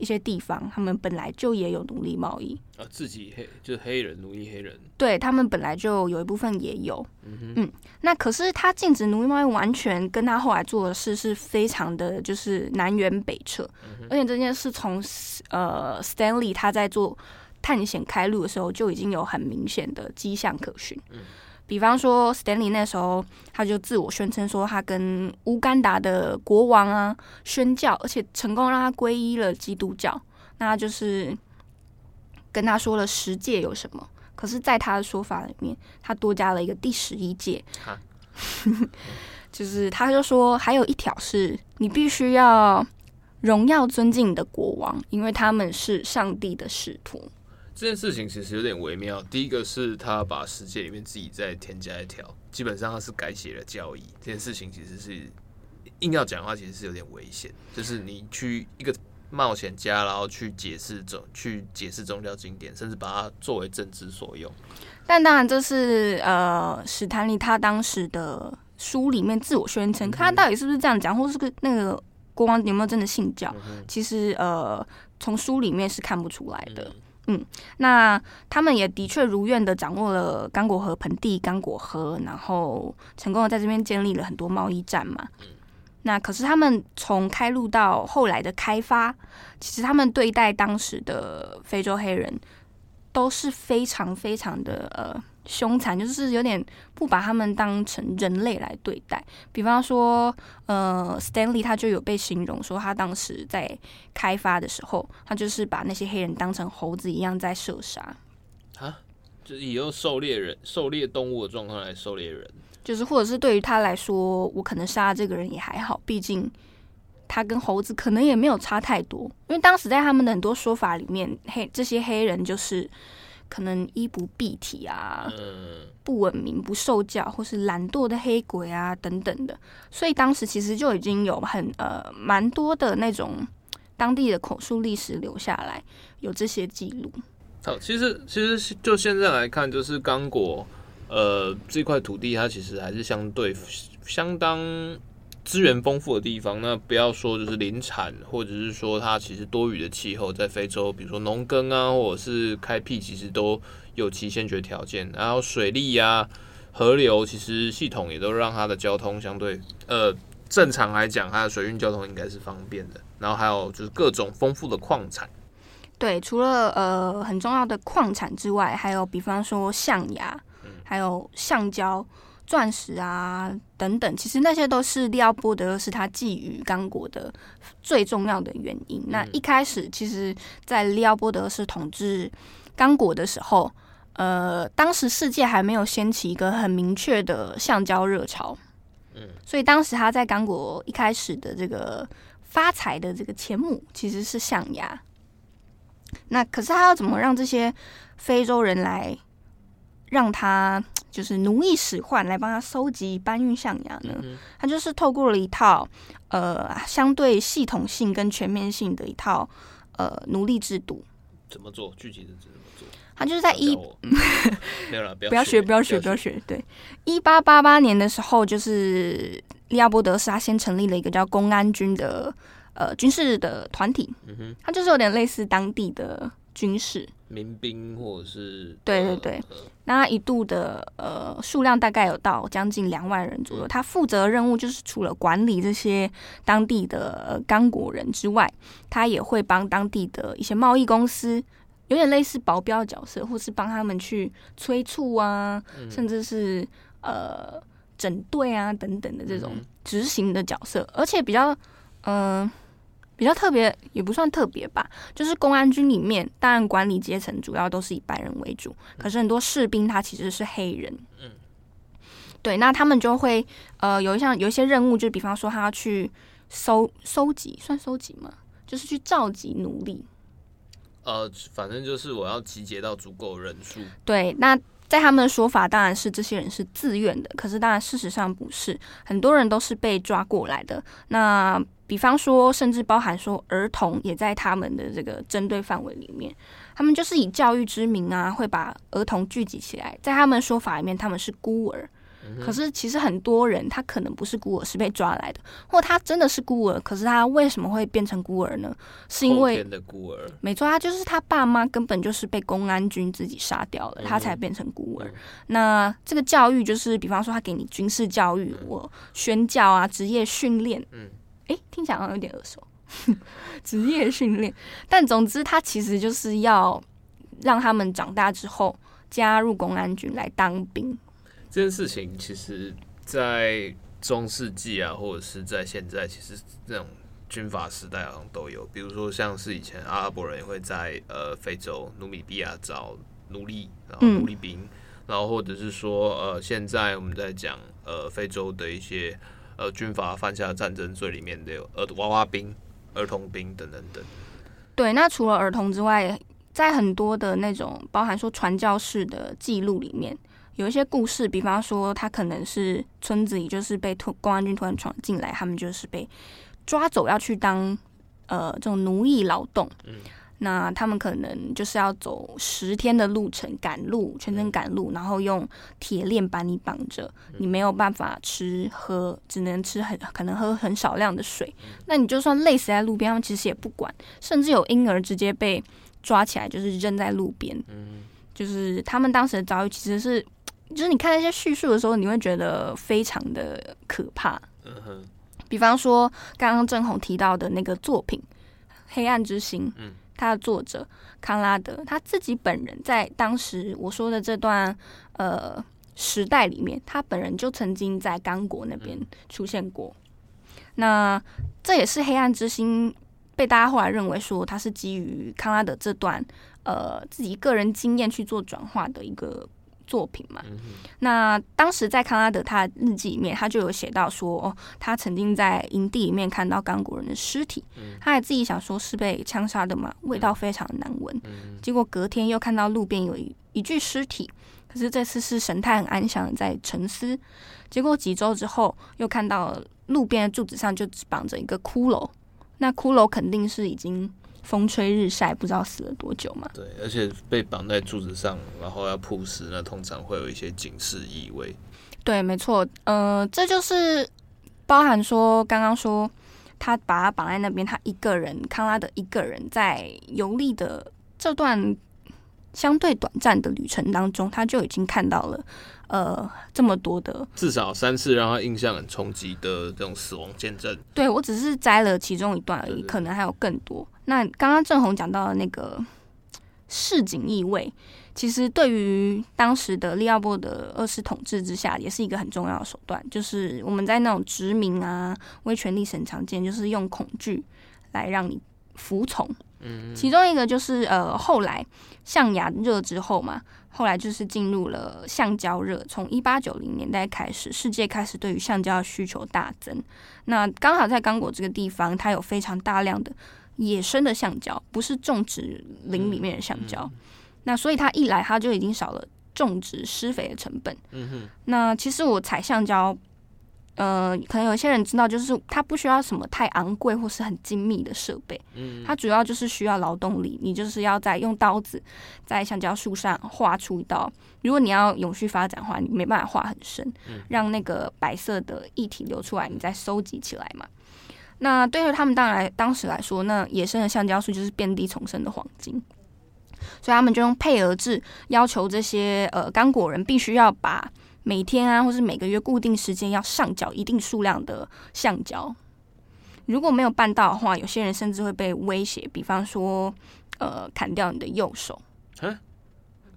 一些地方，他们本来就也有奴隶贸易啊，自己黑就是黑人奴役黑人，对他们本来就有一部分也有，嗯哼，嗯，那可是他禁止奴隶贸易，完全跟他后来做的事是非常的，就是南辕北辙，嗯、而且这件事从呃 Stanley 他在做探险开路的时候就已经有很明显的迹象可循，嗯。比方说，Stanley 那时候他就自我宣称说，他跟乌干达的国王啊宣教，而且成功让他皈依了基督教。那就是跟他说了十戒有什么，可是，在他的说法里面，他多加了一个第十一戒，就是他就说还有一条是你必须要荣耀尊敬你的国王，因为他们是上帝的使徒。这件事情其实有点微妙。第一个是他把世界里面自己再添加一条，基本上他是改写了教义。这件事情其实是硬要讲的话，其实是有点危险。就是你去一个冒险家，然后去解释宗去解释宗教经典，甚至把它作为政治所用。但当然，这是呃史坦利他当时的书里面自我宣称，他到底是不是这样讲，或是个那个国王有没有真的信教？其实呃从书里面是看不出来的。嗯，那他们也的确如愿的掌握了刚果河盆地、刚果河，然后成功的在这边建立了很多贸易站嘛。那可是他们从开路到后来的开发，其实他们对待当时的非洲黑人都是非常非常的呃。凶残就是有点不把他们当成人类来对待，比方说，呃，Stanley 他就有被形容说，他当时在开发的时候，他就是把那些黑人当成猴子一样在射杀。啊，就是以用狩猎人、狩猎动物的状况来狩猎人，就是或者是对于他来说，我可能杀这个人也还好，毕竟他跟猴子可能也没有差太多，因为当时在他们的很多说法里面，黑这些黑人就是。可能衣不蔽体啊，不文明、不受教，或是懒惰的黑鬼啊等等的，所以当时其实就已经有很呃蛮多的那种当地的口述历史留下来，有这些记录。好，其实其实就现在来看，就是刚果呃这块土地，它其实还是相对相当。资源丰富的地方，那不要说就是林产，或者是说它其实多雨的气候，在非洲，比如说农耕啊，或者是开辟，其实都有其先决条件。然后水利呀、河流，其实系统也都让它的交通相对呃正常来讲，它的水运交通应该是方便的。然后还有就是各种丰富的矿产。对，除了呃很重要的矿产之外，还有比方说象牙，还有橡胶。钻石啊，等等，其实那些都是利奥波德是他觊觎刚果的最重要的原因。嗯、那一开始，其实，在利奥波德是统治刚果的时候，呃，当时世界还没有掀起一个很明确的橡胶热潮，嗯，所以当时他在刚果一开始的这个发财的这个钱母其实是象牙。那可是他要怎么让这些非洲人来让他？就是奴役使唤来帮他收集搬运象牙呢，他就是透过了一套呃相对系统性跟全面性的一套呃奴隶制度。怎么做？具体的怎么做？他就是在一 没有了，不要学，不要学，不要学。对，一八八八年的时候，就是利亚波德斯他先成立了一个叫公安军的呃军事的团体，嗯哼，他就是有点类似当地的军事。民兵或者是对对对，呃、那他一度的呃数量大概有到将近两万人左右。嗯、他负责的任务就是除了管理这些当地的刚果人之外，他也会帮当地的一些贸易公司，有点类似保镖角色，或是帮他们去催促啊，嗯、甚至是呃整队啊等等的这种执行的角色，嗯、而且比较嗯。呃比较特别也不算特别吧，就是公安军里面，当然管理阶层主要都是以白人为主，可是很多士兵他其实是黑人。嗯，对，那他们就会呃有一项有一些任务，就比方说他要去收收集，算收集吗？就是去召集奴隶。呃，反正就是我要集结到足够人数。对，那在他们的说法，当然是这些人是自愿的，可是当然事实上不是，很多人都是被抓过来的。那比方说，甚至包含说儿童也在他们的这个针对范围里面，他们就是以教育之名啊，会把儿童聚集起来。在他们说法里面，他们是孤儿，嗯。可是其实很多人他可能不是孤儿，是被抓来的，或他真的是孤儿，可是他为什么会变成孤儿呢？是因为的孤儿，没错，他就是他爸妈根本就是被公安军自己杀掉了，他才变成孤儿。嗯、那这个教育就是，比方说他给你军事教育，嗯、我宣教啊，职业训练，嗯，哎，听起来好像有点耳熟，职业训练。但总之，他其实就是要让他们长大之后。加入公安军来当兵，这件事情其实，在中世纪啊，或者是在现在，其实这种军阀时代好像都有。比如说，像是以前阿拉伯人也会在呃非洲努米比亚找奴隶，然后奴隶兵，嗯，然后或者是说呃现在我们在讲呃非洲的一些呃军阀犯下战争罪里面的有儿娃娃兵、儿童兵等等等。对，那除了儿童之外。在很多的那种包含说传教士的记录里面，有一些故事，比方说他可能是村子里就是被突公安军突然闯进来，他们就是被抓走要去当呃这种奴役劳动。嗯，那他们可能就是要走十天的路程，赶路，全程赶路，然后用铁链把你绑着，你没有办法吃喝，只能吃很可能喝很少量的水。那你就算累死在路边，他们其实也不管，甚至有婴儿直接被。抓起来就是扔在路边，嗯，就是他们当时的遭遇其实是，就是你看那些叙述的时候，你会觉得非常的可怕。嗯哼，比方说刚刚郑红提到的那个作品《黑暗之心》，嗯，他的作者康拉德他自己本人在当时我说的这段呃时代里面，他本人就曾经在刚果那边出现过。那这也是《黑暗之心》。被大家后来认为说他是基于康拉德这段呃自己个人经验去做转化的一个作品嘛。嗯、那当时在康拉德他的日记里面，他就有写到说，哦，他曾经在营地里面看到刚果人的尸体，嗯，他还自己想说是被枪杀的嘛，味道非常难闻，嗯。结果隔天又看到路边有一一具尸体，可是这次是神态很安详的在沉思。结果几周之后又看到路边的柱子上就只绑着一个骷髅。那骷髅肯定是已经风吹日晒，不知道死了多久嘛。对，而且被绑在柱子上，然后要曝尸，那通常会有一些警示意味。对，没错，呃，这就是包含说刚刚说他把他绑在那边，他一个人，康拉德一个人在游历的这段相对短暂的旅程当中，他就已经看到了。呃，这么多的，至少三次让他印象很冲击的这种死亡见证。对，我只是摘了其中一段而已，可能还有更多。那刚刚正红讲到的那个市井意味，其实对于当时的利奥波的二世统治之下，也是一个很重要的手段。就是我们在那种殖民啊，威权历史很常见，就是用恐惧来让你服从。嗯，其中一个就是呃，后来象牙热之后嘛。后来就是进入了橡胶热，从一八九零年代开始，世界开始对于橡胶的需求大增。那刚好在刚果这个地方，它有非常大量的野生的橡胶，不是种植林里面的橡胶。嗯嗯、那所以它一来，它就已经少了种植施肥的成本。嗯哼。那其实我采橡胶。呃，可能有些人知道，就是它不需要什么太昂贵或是很精密的设备，嗯，它主要就是需要劳动力。你就是要在用刀子在橡胶树上划出一道，如果你要永续发展的话，你没办法画很深，让那个白色的液体流出来，你再收集起来嘛。那对于他们当然当时来说，那野生的橡胶树就是遍地丛生的黄金，所以他们就用配额制要求这些呃刚果人必须要把。每天啊，或是每个月固定时间要上缴一定数量的橡胶，如果没有办到的话，有些人甚至会被威胁，比方说，呃，砍掉你的右手。嗯，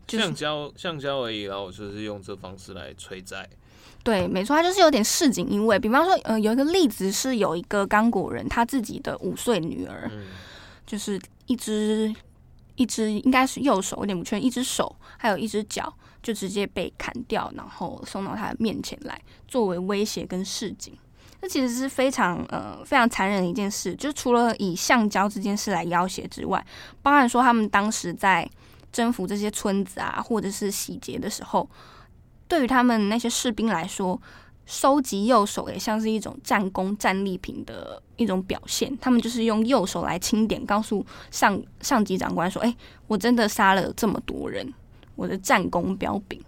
橡胶橡胶而已，然后我就是用这方式来催债。对，没错，他就是有点市井意味。比方说，呃，有一个例子是有一个刚果人，他自己的五岁女儿，嗯，就是一只一只应该是右手，有点不确定，一只手还有一只脚。就直接被砍掉，然后送到他的面前来，作为威胁跟示警。这其实是非常呃非常残忍的一件事。就除了以橡胶这件事来要挟之外，包含说他们当时在征服这些村子啊，或者是洗劫的时候，对于他们那些士兵来说，收集右手也像是一种战功战利品的一种表现。他们就是用右手来清点，告诉上上级长官说：“哎，我真的杀了这么多人。”我的战功彪炳，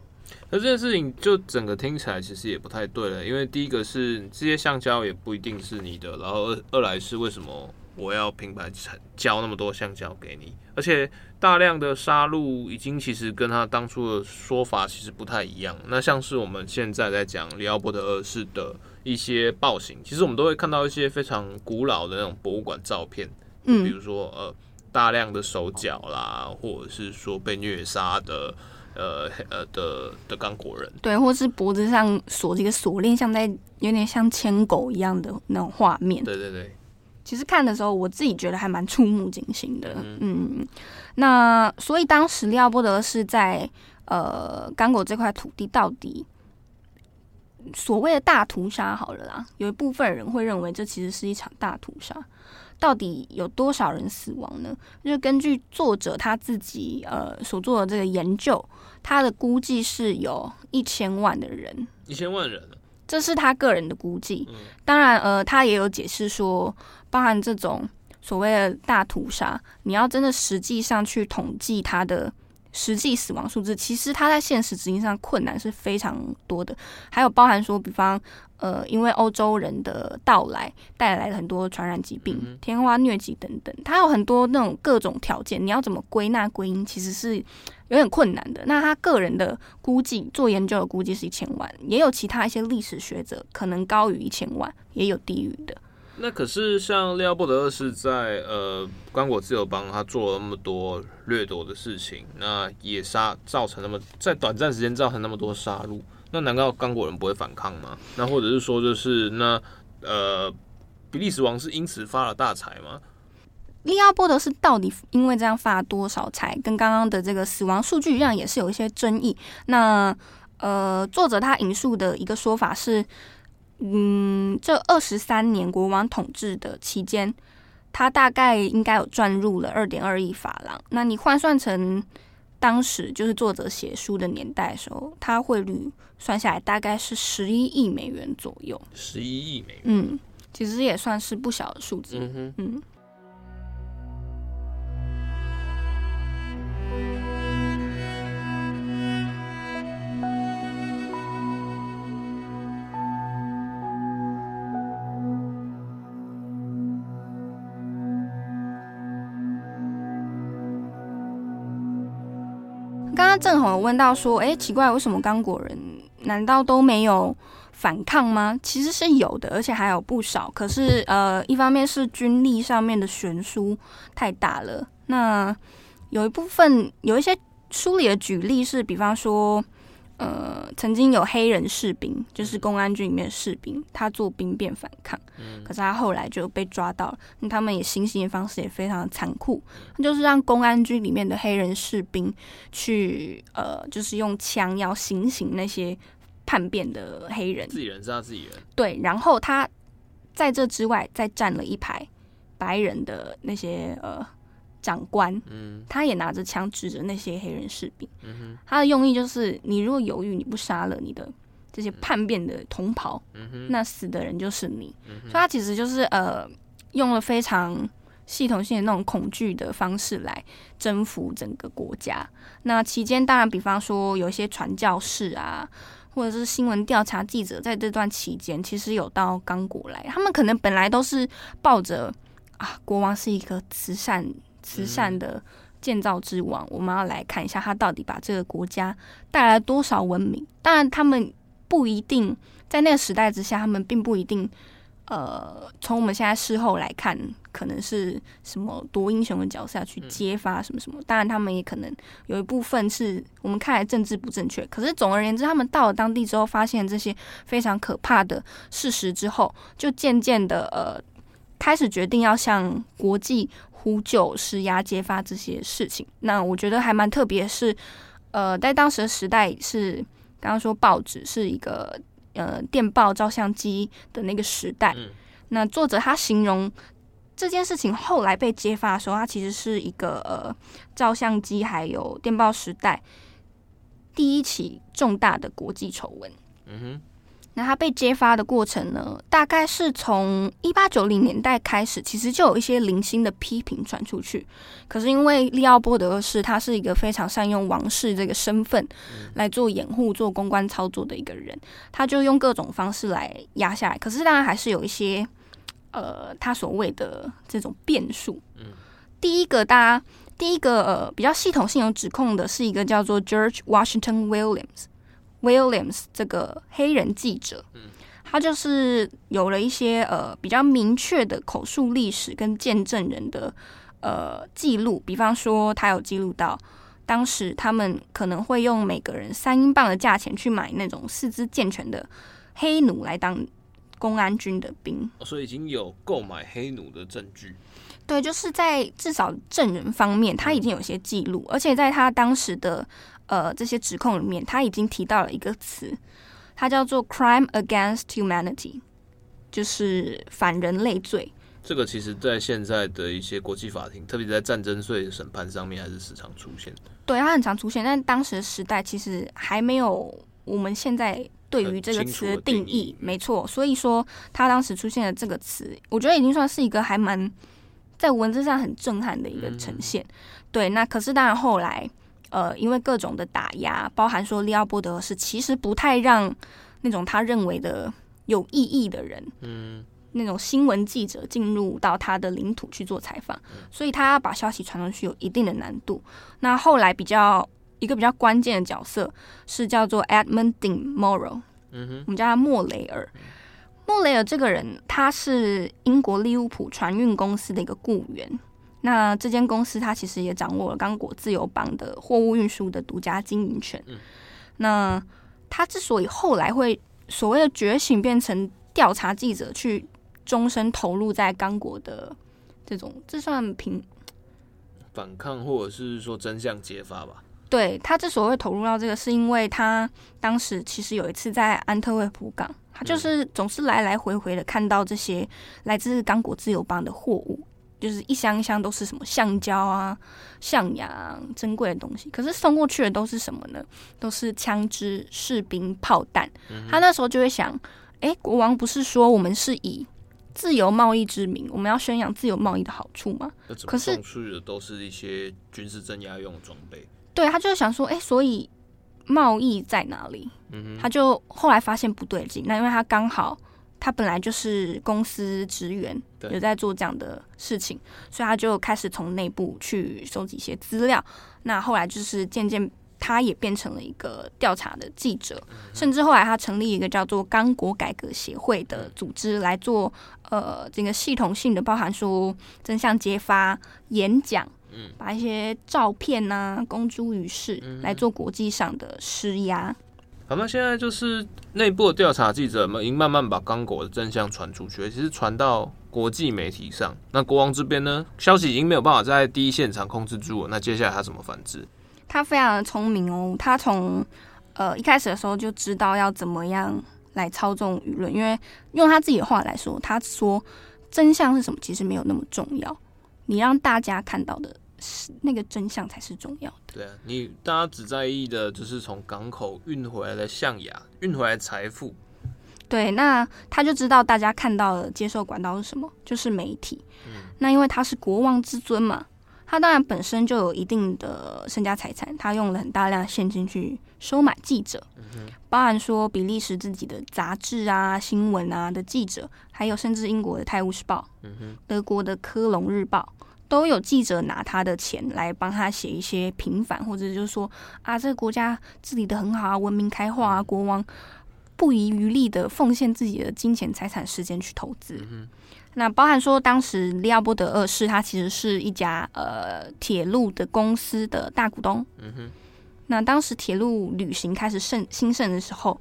那这件事情就整个听起来其实也不太对了，因为第一个是这些橡胶也不一定是你的，然后二来是为什么我要平白交那么多橡胶给你？而且大量的杀戮已经其实跟他当初的说法其实不太一样。那像是我们现在在讲里奥波德二世的一些暴行，其实我们都会看到一些非常古老的那种博物馆照片，嗯，比如说呃大量的手脚啦，或者是说被虐杀的。呃呃的的刚果人，对，或是脖子上锁这个锁链，像在有点像牵狗一样的那种画面。对对对，其实看的时候，我自己觉得还蛮触目惊心的。嗯，嗯，那所以当时利奥波德是在呃刚果这块土地，到底所谓的大屠杀好了啦，有一部分人会认为这其实是一场大屠杀。到底有多少人死亡呢？就根据作者他自己呃所做的这个研究，他的估计是有一千万的人，一千万人，这是他个人的估计。当然，呃，他也有解释说，包含这种所谓的大屠杀，你要真的实际上去统计他的。实际死亡数字，其实它在现实执行上困难是非常多的，还有包含说，比方，呃，因为欧洲人的到来带来了很多传染疾病、天花、疟疾等等，它有很多那种各种条件，你要怎么归纳归因，其实是有点困难的。那他个人的估计，做研究的估计是一千万，也有其他一些历史学者可能高于一千万，也有低于的。那可是像利奥波德二世在呃刚果自由邦，他做了那么多掠夺的事情，那也杀造成那么在短暂时间造成那么多杀戮，那难道刚果人不会反抗吗？那或者是说就是那呃比利时王是因此发了大财吗？利奥波德是到底因为这样发了多少财？跟刚刚的这个死亡数据一样，也是有一些争议。那呃作者他引述的一个说法是。嗯，这二十三年国王统治的期间，他大概应该有赚入了二点二亿法郎。那你换算成当时就是作者写书的年代的时候，它汇率算下来大概是十一亿美元左右。十一亿美元，嗯，其实也算是不小的数字。嗯哼，嗯。正好有问到说，哎，奇怪，为什么刚果人难道都没有反抗吗？其实是有的，而且还有不少。可是，呃，一方面是军力上面的悬殊太大了。那有一部分有一些书里的举例是，比方说。呃，曾经有黑人士兵，就是公安局里面的士兵，他做兵变反抗，可是他后来就被抓到了。那他们也行刑的方式也非常的残酷，就是让公安局里面的黑人士兵去，呃，就是用枪要行刑那些叛变的黑人。自己人是他自己人。对，然后他在这之外再站了一排白人的那些呃。长官，嗯，他也拿着枪指着那些黑人士兵，嗯哼，他的用意就是，你如果犹豫，你不杀了你的这些叛变的同袍，那死的人就是你，嗯，所以他其实就是呃，用了非常系统性的那种恐惧的方式来征服整个国家。那期间，当然，比方说有一些传教士啊，或者是新闻调查记者，在这段期间，其实有到刚果来，他们可能本来都是抱着啊，国王是一个慈善。慈善的建造之王，我们要来看一下他到底把这个国家带来多少文明。当然，他们不一定在那个时代之下，他们并不一定。呃，从我们现在事后来看，可能是什么多英雄的角色要去揭发什么什么。当然，他们也可能有一部分是我们看来政治不正确。可是总而言之，他们到了当地之后，发现这些非常可怕的事实之后，就渐渐的呃，开始决定要向国际。呼救、施压、揭发这些事情，那我觉得还蛮特别。是，呃，在当时的时代，是刚刚说报纸是一个呃电报、照相机的那个时代。嗯、那作者他形容这件事情后来被揭发的时候，他其实是一个呃照相机还有电报时代第一起重大的国际丑闻。嗯哼，那他被揭发的过程呢，大概是从一八九零年代开始，其实就有一些零星的批评传出去。可是因为利奥波德二世他是一个非常善用王室这个身份来做掩护、做公关操作的一个人，他就用各种方式来压下来。可是当然还是有一些呃，他所谓的这种变数。嗯第一个大家第一个呃比较系统性有指控的是一个叫做 George Washington Williams。Williams 这个黑人记者，他就是有了一些呃比较明确的口述历史跟见证人的呃记录，比方说他有记录到当时他们可能会用每个人三英镑的价钱去买那种四肢健全的黑奴来当公安军的兵，所以已经有购买黑奴的证据。对，就是在至少证人方面，他已经有些记录，而且在他当时的。呃，这些指控里面，他已经提到了一个词，它叫做 “crime against humanity”，就是反人类罪。这个其实，在现在的一些国际法庭，特别在战争罪审判上面，还是时常出现的。对，它很常出现，但当时的时代其实还没有我们现在对于这个词的定义。定义没错，所以说他当时出现的这个词，我觉得已经算是一个还蛮在文字上很震撼的一个呈现。嗯、对，那可是当然后来。呃，因为各种的打压，包含说利奥波德是其实不太让那种他认为的有意义的人，嗯，那种新闻记者进入到他的领土去做采访，所以他要把消息传出去有一定的难度。那后来比较一个比较关键的角色是叫做 Edmund Dean Morrow，嗯哼，我们叫他莫雷尔。莫雷尔这个人，他是英国利物浦船运公司的一个雇员。那这间公司，它其实也掌握了刚果自由邦的货物运输的独家经营权。嗯、那他之所以后来会所谓的觉醒，变成调查记者，去终身投入在刚果的这种，这算平反抗，或者是说真相揭发吧？对，他之所以会投入到这个，是因为他当时其实有一次在安特卫普港，他就是总是来来回回的看到这些来自刚果自由邦的货物。就是一箱一箱都是什么橡胶啊、象牙啊、珍贵的东西，可是送过去的都是什么呢？都是枪支、士兵、炮弹。嗯、他那时候就会想：哎、欸，国王不是说我们是以自由贸易之名，我们要宣扬自由贸易的好处吗？可是送出去的都是一些军事镇压用的装备。对，他就是想说：哎、欸，所以贸易在哪里？他就后来发现不对劲，那因为他刚好。他本来就是公司职员，有在做这样的事情，所以他就开始从内部去收集一些资料。那后来就是渐渐，他也变成了一个调查的记者，嗯、甚至后来他成立一个叫做“刚果改革协会”的组织来做呃这个系统性的，包含说真相揭发、演讲，嗯，把一些照片呐、啊、公诸于世，来做国际上的施压。好，那现在就是内部的调查记者们已经慢慢把刚果的真相传出去，其实传到国际媒体上。那国王这边呢，消息已经没有办法在第一现场控制住了。那接下来他怎么反制？他非常的聪明哦，他从呃一开始的时候就知道要怎么样来操纵舆论，因为用他自己的话来说，他说真相是什么其实没有那么重要，你让大家看到的。那个真相才是重要的。对啊，你大家只在意的就是从港口运回来的象牙，运回来财富。对，那他就知道大家看到的接受管道是什么，就是媒体。嗯，那因为他是国王之尊嘛，他当然本身就有一定的身家财产，他用了很大量的现金去收买记者，嗯哼，包含说比利时自己的杂志啊、新闻啊的记者，还有甚至英国的《泰晤士报》，嗯哼，德国的《科隆日报》。都有记者拿他的钱来帮他写一些平反，或者就是说啊，这个国家治理的很好啊，文明开化啊，国王不遗余力的奉献自己的金钱、财产、时间去投资。嗯、那包含说，当时利奥波德二世他其实是一家呃铁路的公司的大股东。嗯、哼那当时铁路旅行开始盛兴盛的时候。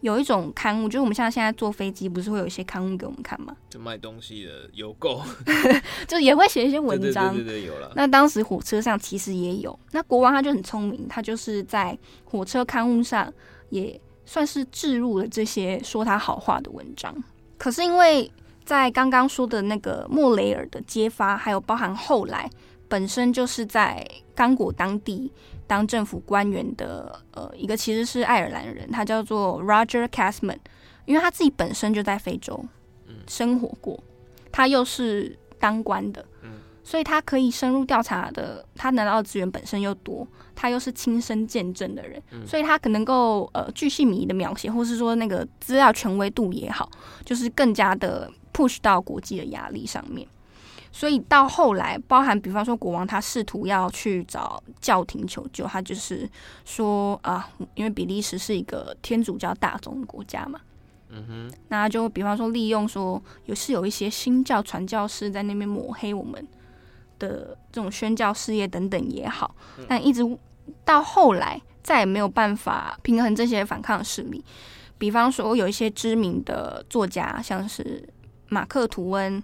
有一种刊物，就是我们像现在坐飞机，不是会有一些刊物给我们看吗？就卖东西的邮购，就也会写一些文章。对对对，对，有了。那当时火车上其实也有。那国王他就很聪明，他就是在火车刊物上也算是置入了这些说他好话的文章。可是因为在刚刚说的那个莫雷尔的揭发，还有包含后来本身就是在刚果当地。当政府官员的呃一个其实是爱尔兰人，他叫做 Roger Casman，因因为他自己本身就在非洲生活过，他又是当官的，所以他可以深入调查的，他拿到的资源本身又多，他又是亲身见证的人，所以他可能够呃巨细靡遗的描写，或是说那个资料权威度也好，就是更加的 push 到国际的压力上面。所以到后来，包含比方说国王他试图要去找教廷求救，他就是说啊，因为比利时是一个天主教大宗的国家嘛，嗯哼，那就比方说利用说有是有一些新教传教士在那边抹黑我们的这种宣教事业等等也好，但一直到后来再也没有办法平衡这些反抗势力。比方说有一些知名的作家，像是马克吐温。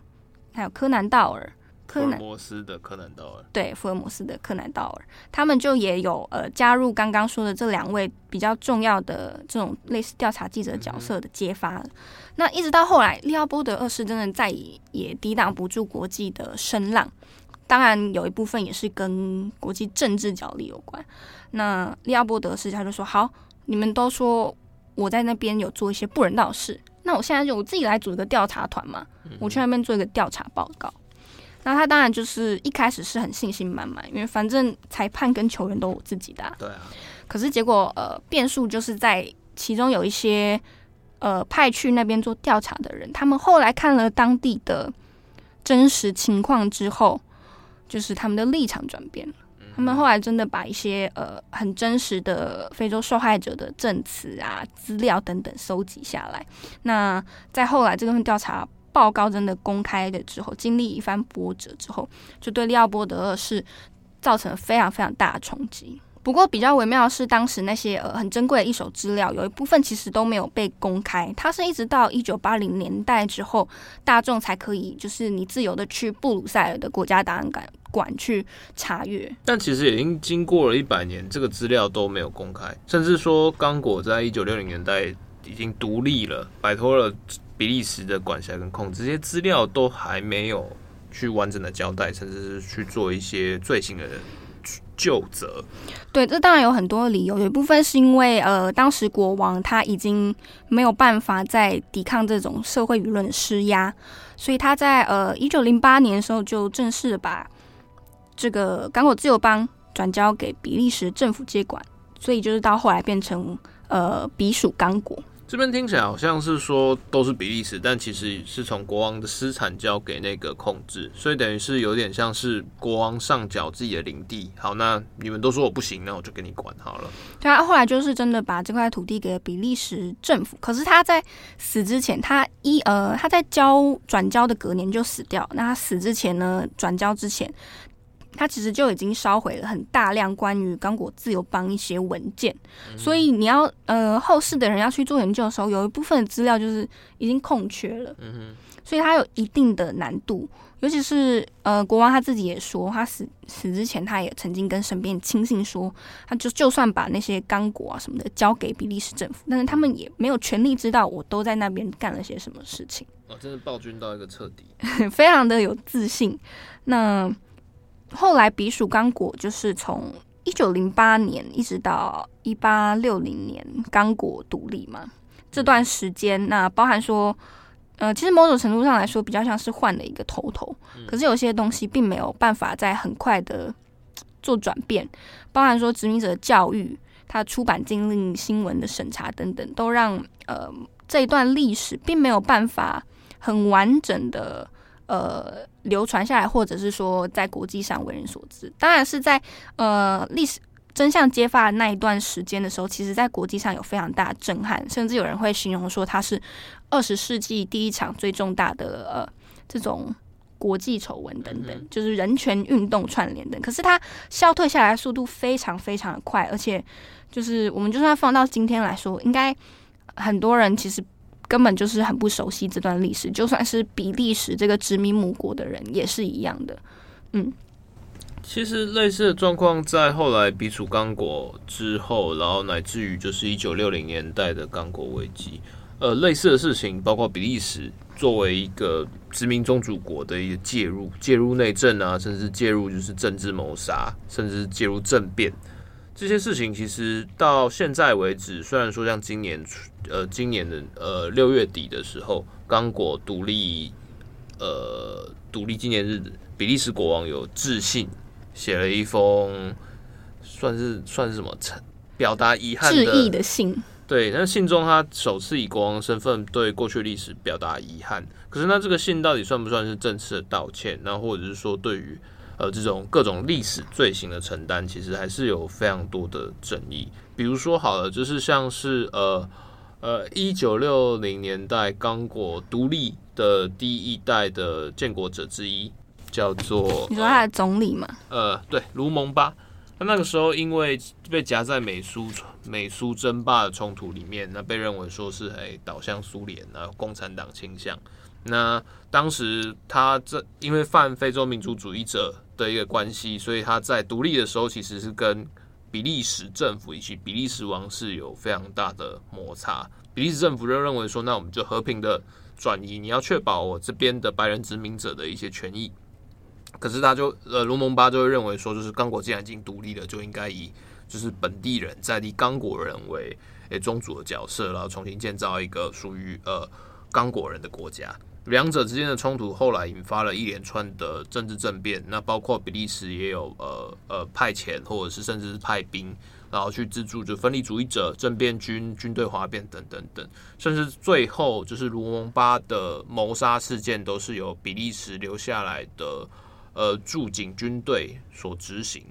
还有柯南道尔，福尔摩斯的柯南道尔，对，福尔摩斯的柯南道尔，他们就也有呃加入刚刚说的这两位比较重要的这种类似调查记者角色的揭发。嗯、那一直到后来，利奥波德二世真的再也也抵挡不住国际的声浪，当然有一部分也是跟国际政治角力有关。那利奥波德二世他就说：“好，你们都说我在那边有做一些不人道的事。”那我现在就我自己来组一个调查团嘛，我去那边做一个调查报告。那他当然就是一开始是很信心满满，因为反正裁判跟球员都我自己的。对啊。可是结果呃，变数就是在其中有一些呃派去那边做调查的人，他们后来看了当地的真实情况之后，就是他们的立场转变了。他们后来真的把一些呃很真实的非洲受害者的证词啊、资料等等收集下来。那在后来这份调查报告真的公开了之后，经历一番波折之后，就对利奥波德二世造成了非常非常大的冲击。不过比较微妙的是，当时那些呃很珍贵的一手资料，有一部分其实都没有被公开。它是一直到一九八零年代之后，大众才可以就是你自由的去布鲁塞尔的国家档案馆馆去查阅。但其实已经经过了一百年，这个资料都没有公开。甚至说，刚果在一九六零年代已经独立了，摆脱了比利时的管辖跟控制，这些资料都还没有去完整的交代，甚至是去做一些罪行的人。就责，对，这当然有很多理由，有一部分是因为呃，当时国王他已经没有办法再抵抗这种社会舆论的施压，所以他在呃一九零八年的时候就正式把这个刚果自由邦转交给比利时政府接管，所以就是到后来变成呃比属刚果。这边听起来好像是说都是比利时，但其实是从国王的私产交给那个控制，所以等于是有点像是国王上缴自己的领地。好，那你们都说我不行，那我就给你管好了。对啊，后来就是真的把这块土地给了比利时政府。可是他在死之前，他一呃他在交转交的隔年就死掉。那他死之前呢，转交之前。他其实就已经烧毁了很大量关于刚果自由邦一些文件，嗯、所以你要呃后世的人要去做研究的时候，有一部分的资料就是已经空缺了，嗯哼，所以他有一定的难度，尤其是呃国王他自己也说，他死死之前他也曾经跟身边亲信说，他就就算把那些刚果啊什么的交给比利时政府，但是他们也没有权利知道我都在那边干了些什么事情。哦，真的暴君到一个彻底，非常的有自信。那。后来，比属刚果就是从一九零八年一直到一八六零年，刚果独立嘛。这段时间，那包含说，呃，其实某种程度上来说，比较像是换了一个头头。可是有些东西并没有办法在很快的做转变，包含说殖民者的教育、他出版禁令、新闻的审查等等，都让呃这一段历史并没有办法很完整的。呃，流传下来，或者是说在国际上为人所知，当然是在呃历史真相揭发的那一段时间的时候，其实在国际上有非常大的震撼，甚至有人会形容说它是二十世纪第一场最重大的呃这种国际丑闻等等，就是人权运动串联等。可是它消退下来的速度非常非常的快，而且就是我们就算放到今天来说，应该很多人其实。根本就是很不熟悉这段历史，就算是比利时这个殖民母国的人也是一样的。嗯，其实类似的状况在后来比属刚果之后，然后乃至于就是一九六零年代的刚果危机，呃，类似的事情，包括比利时作为一个殖民宗主国的一个介入，介入内政啊，甚至介入就是政治谋杀，甚至介入政变。这些事情其实到现在为止，虽然说像今年，呃，今年的呃六月底的时候，刚果独立，呃，独立纪念日，比利时国王有致信，写了一封，算是算是什么，表达遗憾的致意的信。对，那信中他首次以国王身份对过去历史表达遗憾。可是那这个信到底算不算是正式的道歉？那或者是说对于？呃，这种各种历史罪行的承担，其实还是有非常多的争议。比如说，好了，就是像是呃呃，一九六零年代刚果独立的第一代的建国者之一，叫做你说他的总理吗？呃，对，卢蒙巴。他那个时候因为被夹在美苏美苏争霸的冲突里面，那被认为说是哎倒向苏联，然后共产党倾向。那当时他这因为犯非洲民族主义者的一个关系，所以他在独立的时候其实是跟比利时政府以及比利时王室有非常大的摩擦。比利时政府就认为说，那我们就和平的转移，你要确保我这边的白人殖民者的一些权益。可是他就呃卢蒙巴就会认为说，就是刚果既然已经独立了，就应该以就是本地人在地刚果人为诶宗主的角色，然后重新建造一个属于呃刚果人的国家。两者之间的冲突后来引发了一连串的政治政变，那包括比利时也有呃呃派遣或者是甚至是派兵，然后去资助就分离主义者、政变军、军队哗变等等等，甚至最后就是卢蒙巴的谋杀事件都是由比利时留下来的呃驻警军队所执行。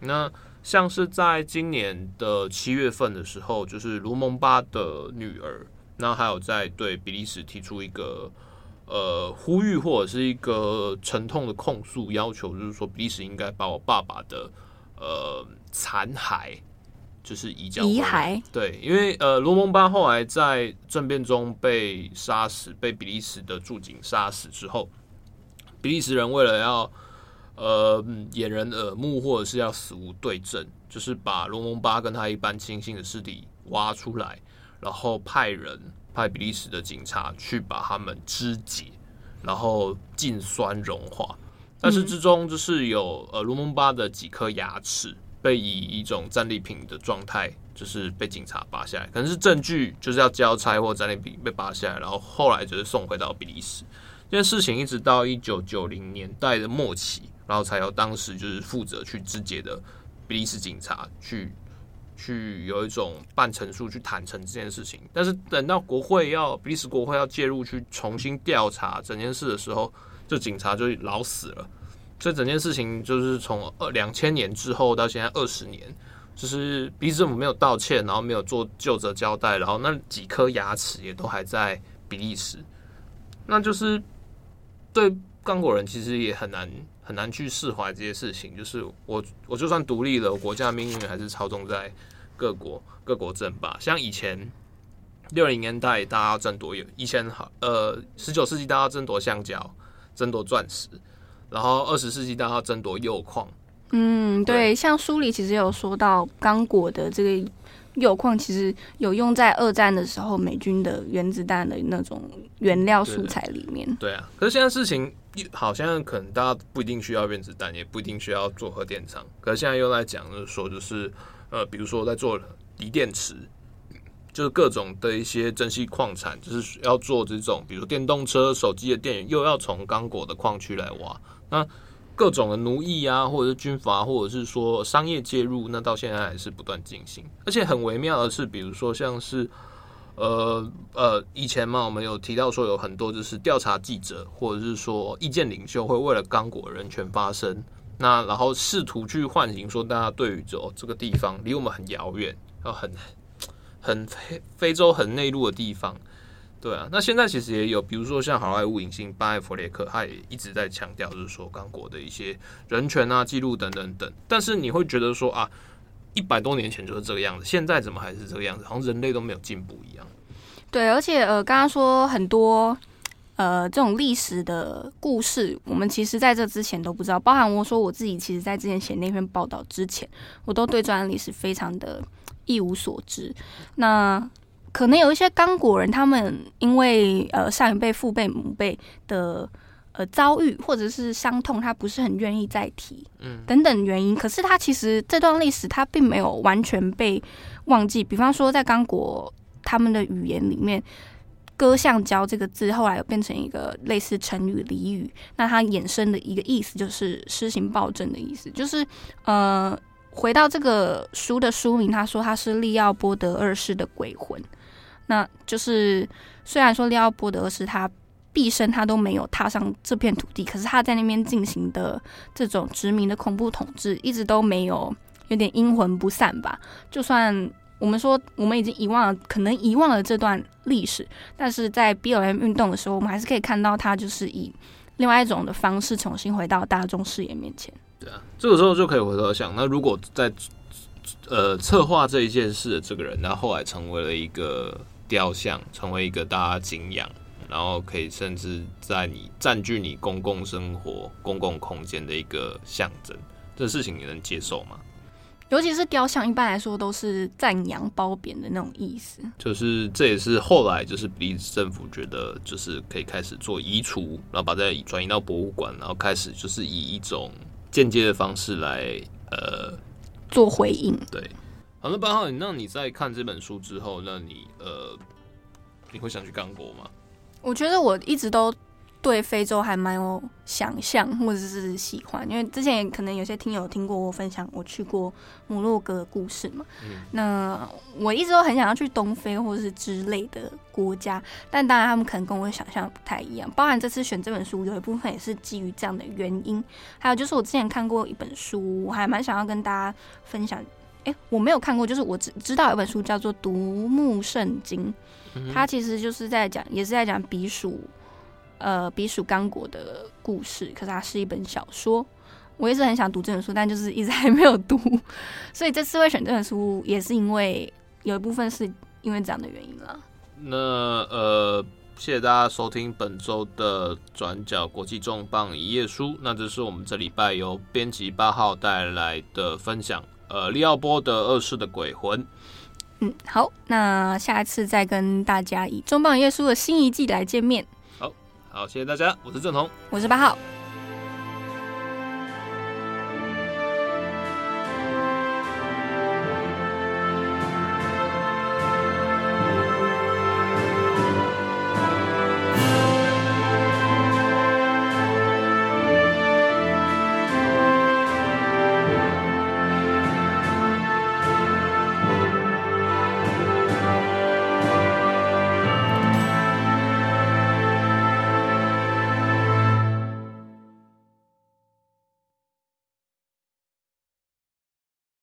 那像是在今年的七月份的时候，就是卢蒙巴的女儿，那还有在对比利时提出一个。呃，呼吁或者是一个沉痛的控诉，要求就是说，比利时应该把我爸爸的呃残骸，就是移交遗骸。对，因为呃，罗蒙巴后来在政变中被杀死，被比利时的驻警杀死之后，比利时人为了要呃掩人耳目，或者是要死无对证，就是把罗蒙巴跟他一般亲信的尸体挖出来，然后派人。派比利时的警察去把他们肢解，然后进酸融化，但是之中就是有呃卢蒙巴的几颗牙齿被以一种战利品的状态，就是被警察拔下来，可能是证据就是要交差或战利品被拔下来，然后后来就是送回到比利时。这件事情一直到一九九零年代的末期，然后才由当时就是负责去肢解的比利时警察去。去有一种半陈述去坦诚这件事情，但是等到国会要比利时国会要介入去重新调查整件事的时候，这警察就老死了。所以整件事情就是从二两千年之后到现在二十年，就是比利时政府没有道歉，然后没有做就责交代，然后那几颗牙齿也都还在比利时，那就是对刚果人其实也很难很难去释怀这些事情。就是我我就算独立了，国家命运还是操纵在。各国各国争霸，像以前六零年代大家争夺有，以前好呃十九世纪大家争夺橡胶，争夺钻石，然后二十世纪大家争夺铀矿。嗯，对，对像书里其实有说到刚果的这个铀矿，其实有用在二战的时候美军的原子弹的那种原料素材里面。对，对啊，可是现在事情好像可能大家不一定需要原子弹，也不一定需要做核电厂，可是现在又在讲就是说就是。呃，比如说在做锂电池，就是各种的一些珍稀矿产，就是要做这种，比如电动车、手机的电源，又要从刚果的矿区来挖。那各种的奴役啊，或者是军阀，或者是说商业介入，那到现在还是不断进行。而且很微妙的是，比如说像是呃呃，以前嘛，我们有提到说有很多就是调查记者，或者是说意见领袖会为了刚果人权发声。那然后试图去唤醒说，大家对于这这个地方离我们很遥远，然后很很非非洲很内陆的地方，对啊。那现在其实也有，比如说像好莱坞影星巴埃弗列克，他也一直在强调，就是说刚果的一些人权啊、记录等等等。但是你会觉得说啊，一百多年前就是这个样子，现在怎么还是这个样子？好像人类都没有进步一样。对，而且呃，刚刚说很多。呃，这种历史的故事，我们其实在这之前都不知道。包含我说我自己，其实在之前写那篇报道之前，我都对这段历史非常的一无所知。那可能有一些刚果人，他们因为呃上一辈、父辈、母辈的呃遭遇或者是伤痛，他不是很愿意再提，嗯，等等原因。可是他其实这段历史他并没有完全被忘记。比方说，在刚果他们的语言里面，“割橡胶”这个字后来又变成一个类似成语俚语，那它衍生的一个意思就是施行暴政的意思，就是呃。回到这个书的书名，他说他是利奥波德二世的鬼魂。那就是虽然说利奥波德二世他毕生他都没有踏上这片土地，可是他在那边进行的这种殖民的恐怖统治，一直都没有有点阴魂不散吧。就算我们说我们已经遗忘了，可能遗忘了这段历史，但是在 BLM 运动的时候，我们还是可以看到他就是以另外一种的方式重新回到大众视野面前。对啊，这个时候就可以回头想，那如果在呃策划这一件事的这个人，他后来成为了一个雕像，成为一个大家敬仰，然后可以甚至在你占据你公共生活、公共空间的一个象征，这事情你能接受吗？尤其是雕像，一般来说都是赞扬褒贬的那种意思。就是这也是后来就是比利时政府觉得就是可以开始做移除，然后把它转移到博物馆，然后开始就是以一种。间接的方式来呃做回应，对。好，那八号，那你在看这本书之后，那你呃你会想去刚果吗？我觉得我一直都。对非洲还蛮有想象或者是喜欢，因为之前可能有些听友听过我分享我去过摩洛哥的故事嘛。嗯。那我一直都很想要去东非或者是之类的国家，但当然他们可能跟我想象不太一样。包含这次选这本书，有一部分也是基于这样的原因。还有就是我之前看过一本书，我还蛮想要跟大家分享。诶，我没有看过，就是我只知道有本书叫做《独木圣经》，它其实就是在讲，也是在讲避暑。呃，比属刚果的故事，可是它是一本小说。我一直很想读这本书，但就是一直还没有读。所以这次会选这本书，也是因为有一部分是因为这样的原因了。那呃，谢谢大家收听本周的转角国际重磅一页书。那这是我们这礼拜由编辑八号带来的分享。呃，利奥波德二世的鬼魂。嗯，好，那下一次再跟大家以重磅一页书的新一季来见面。好，谢谢大家，我是郑彤，我是八号。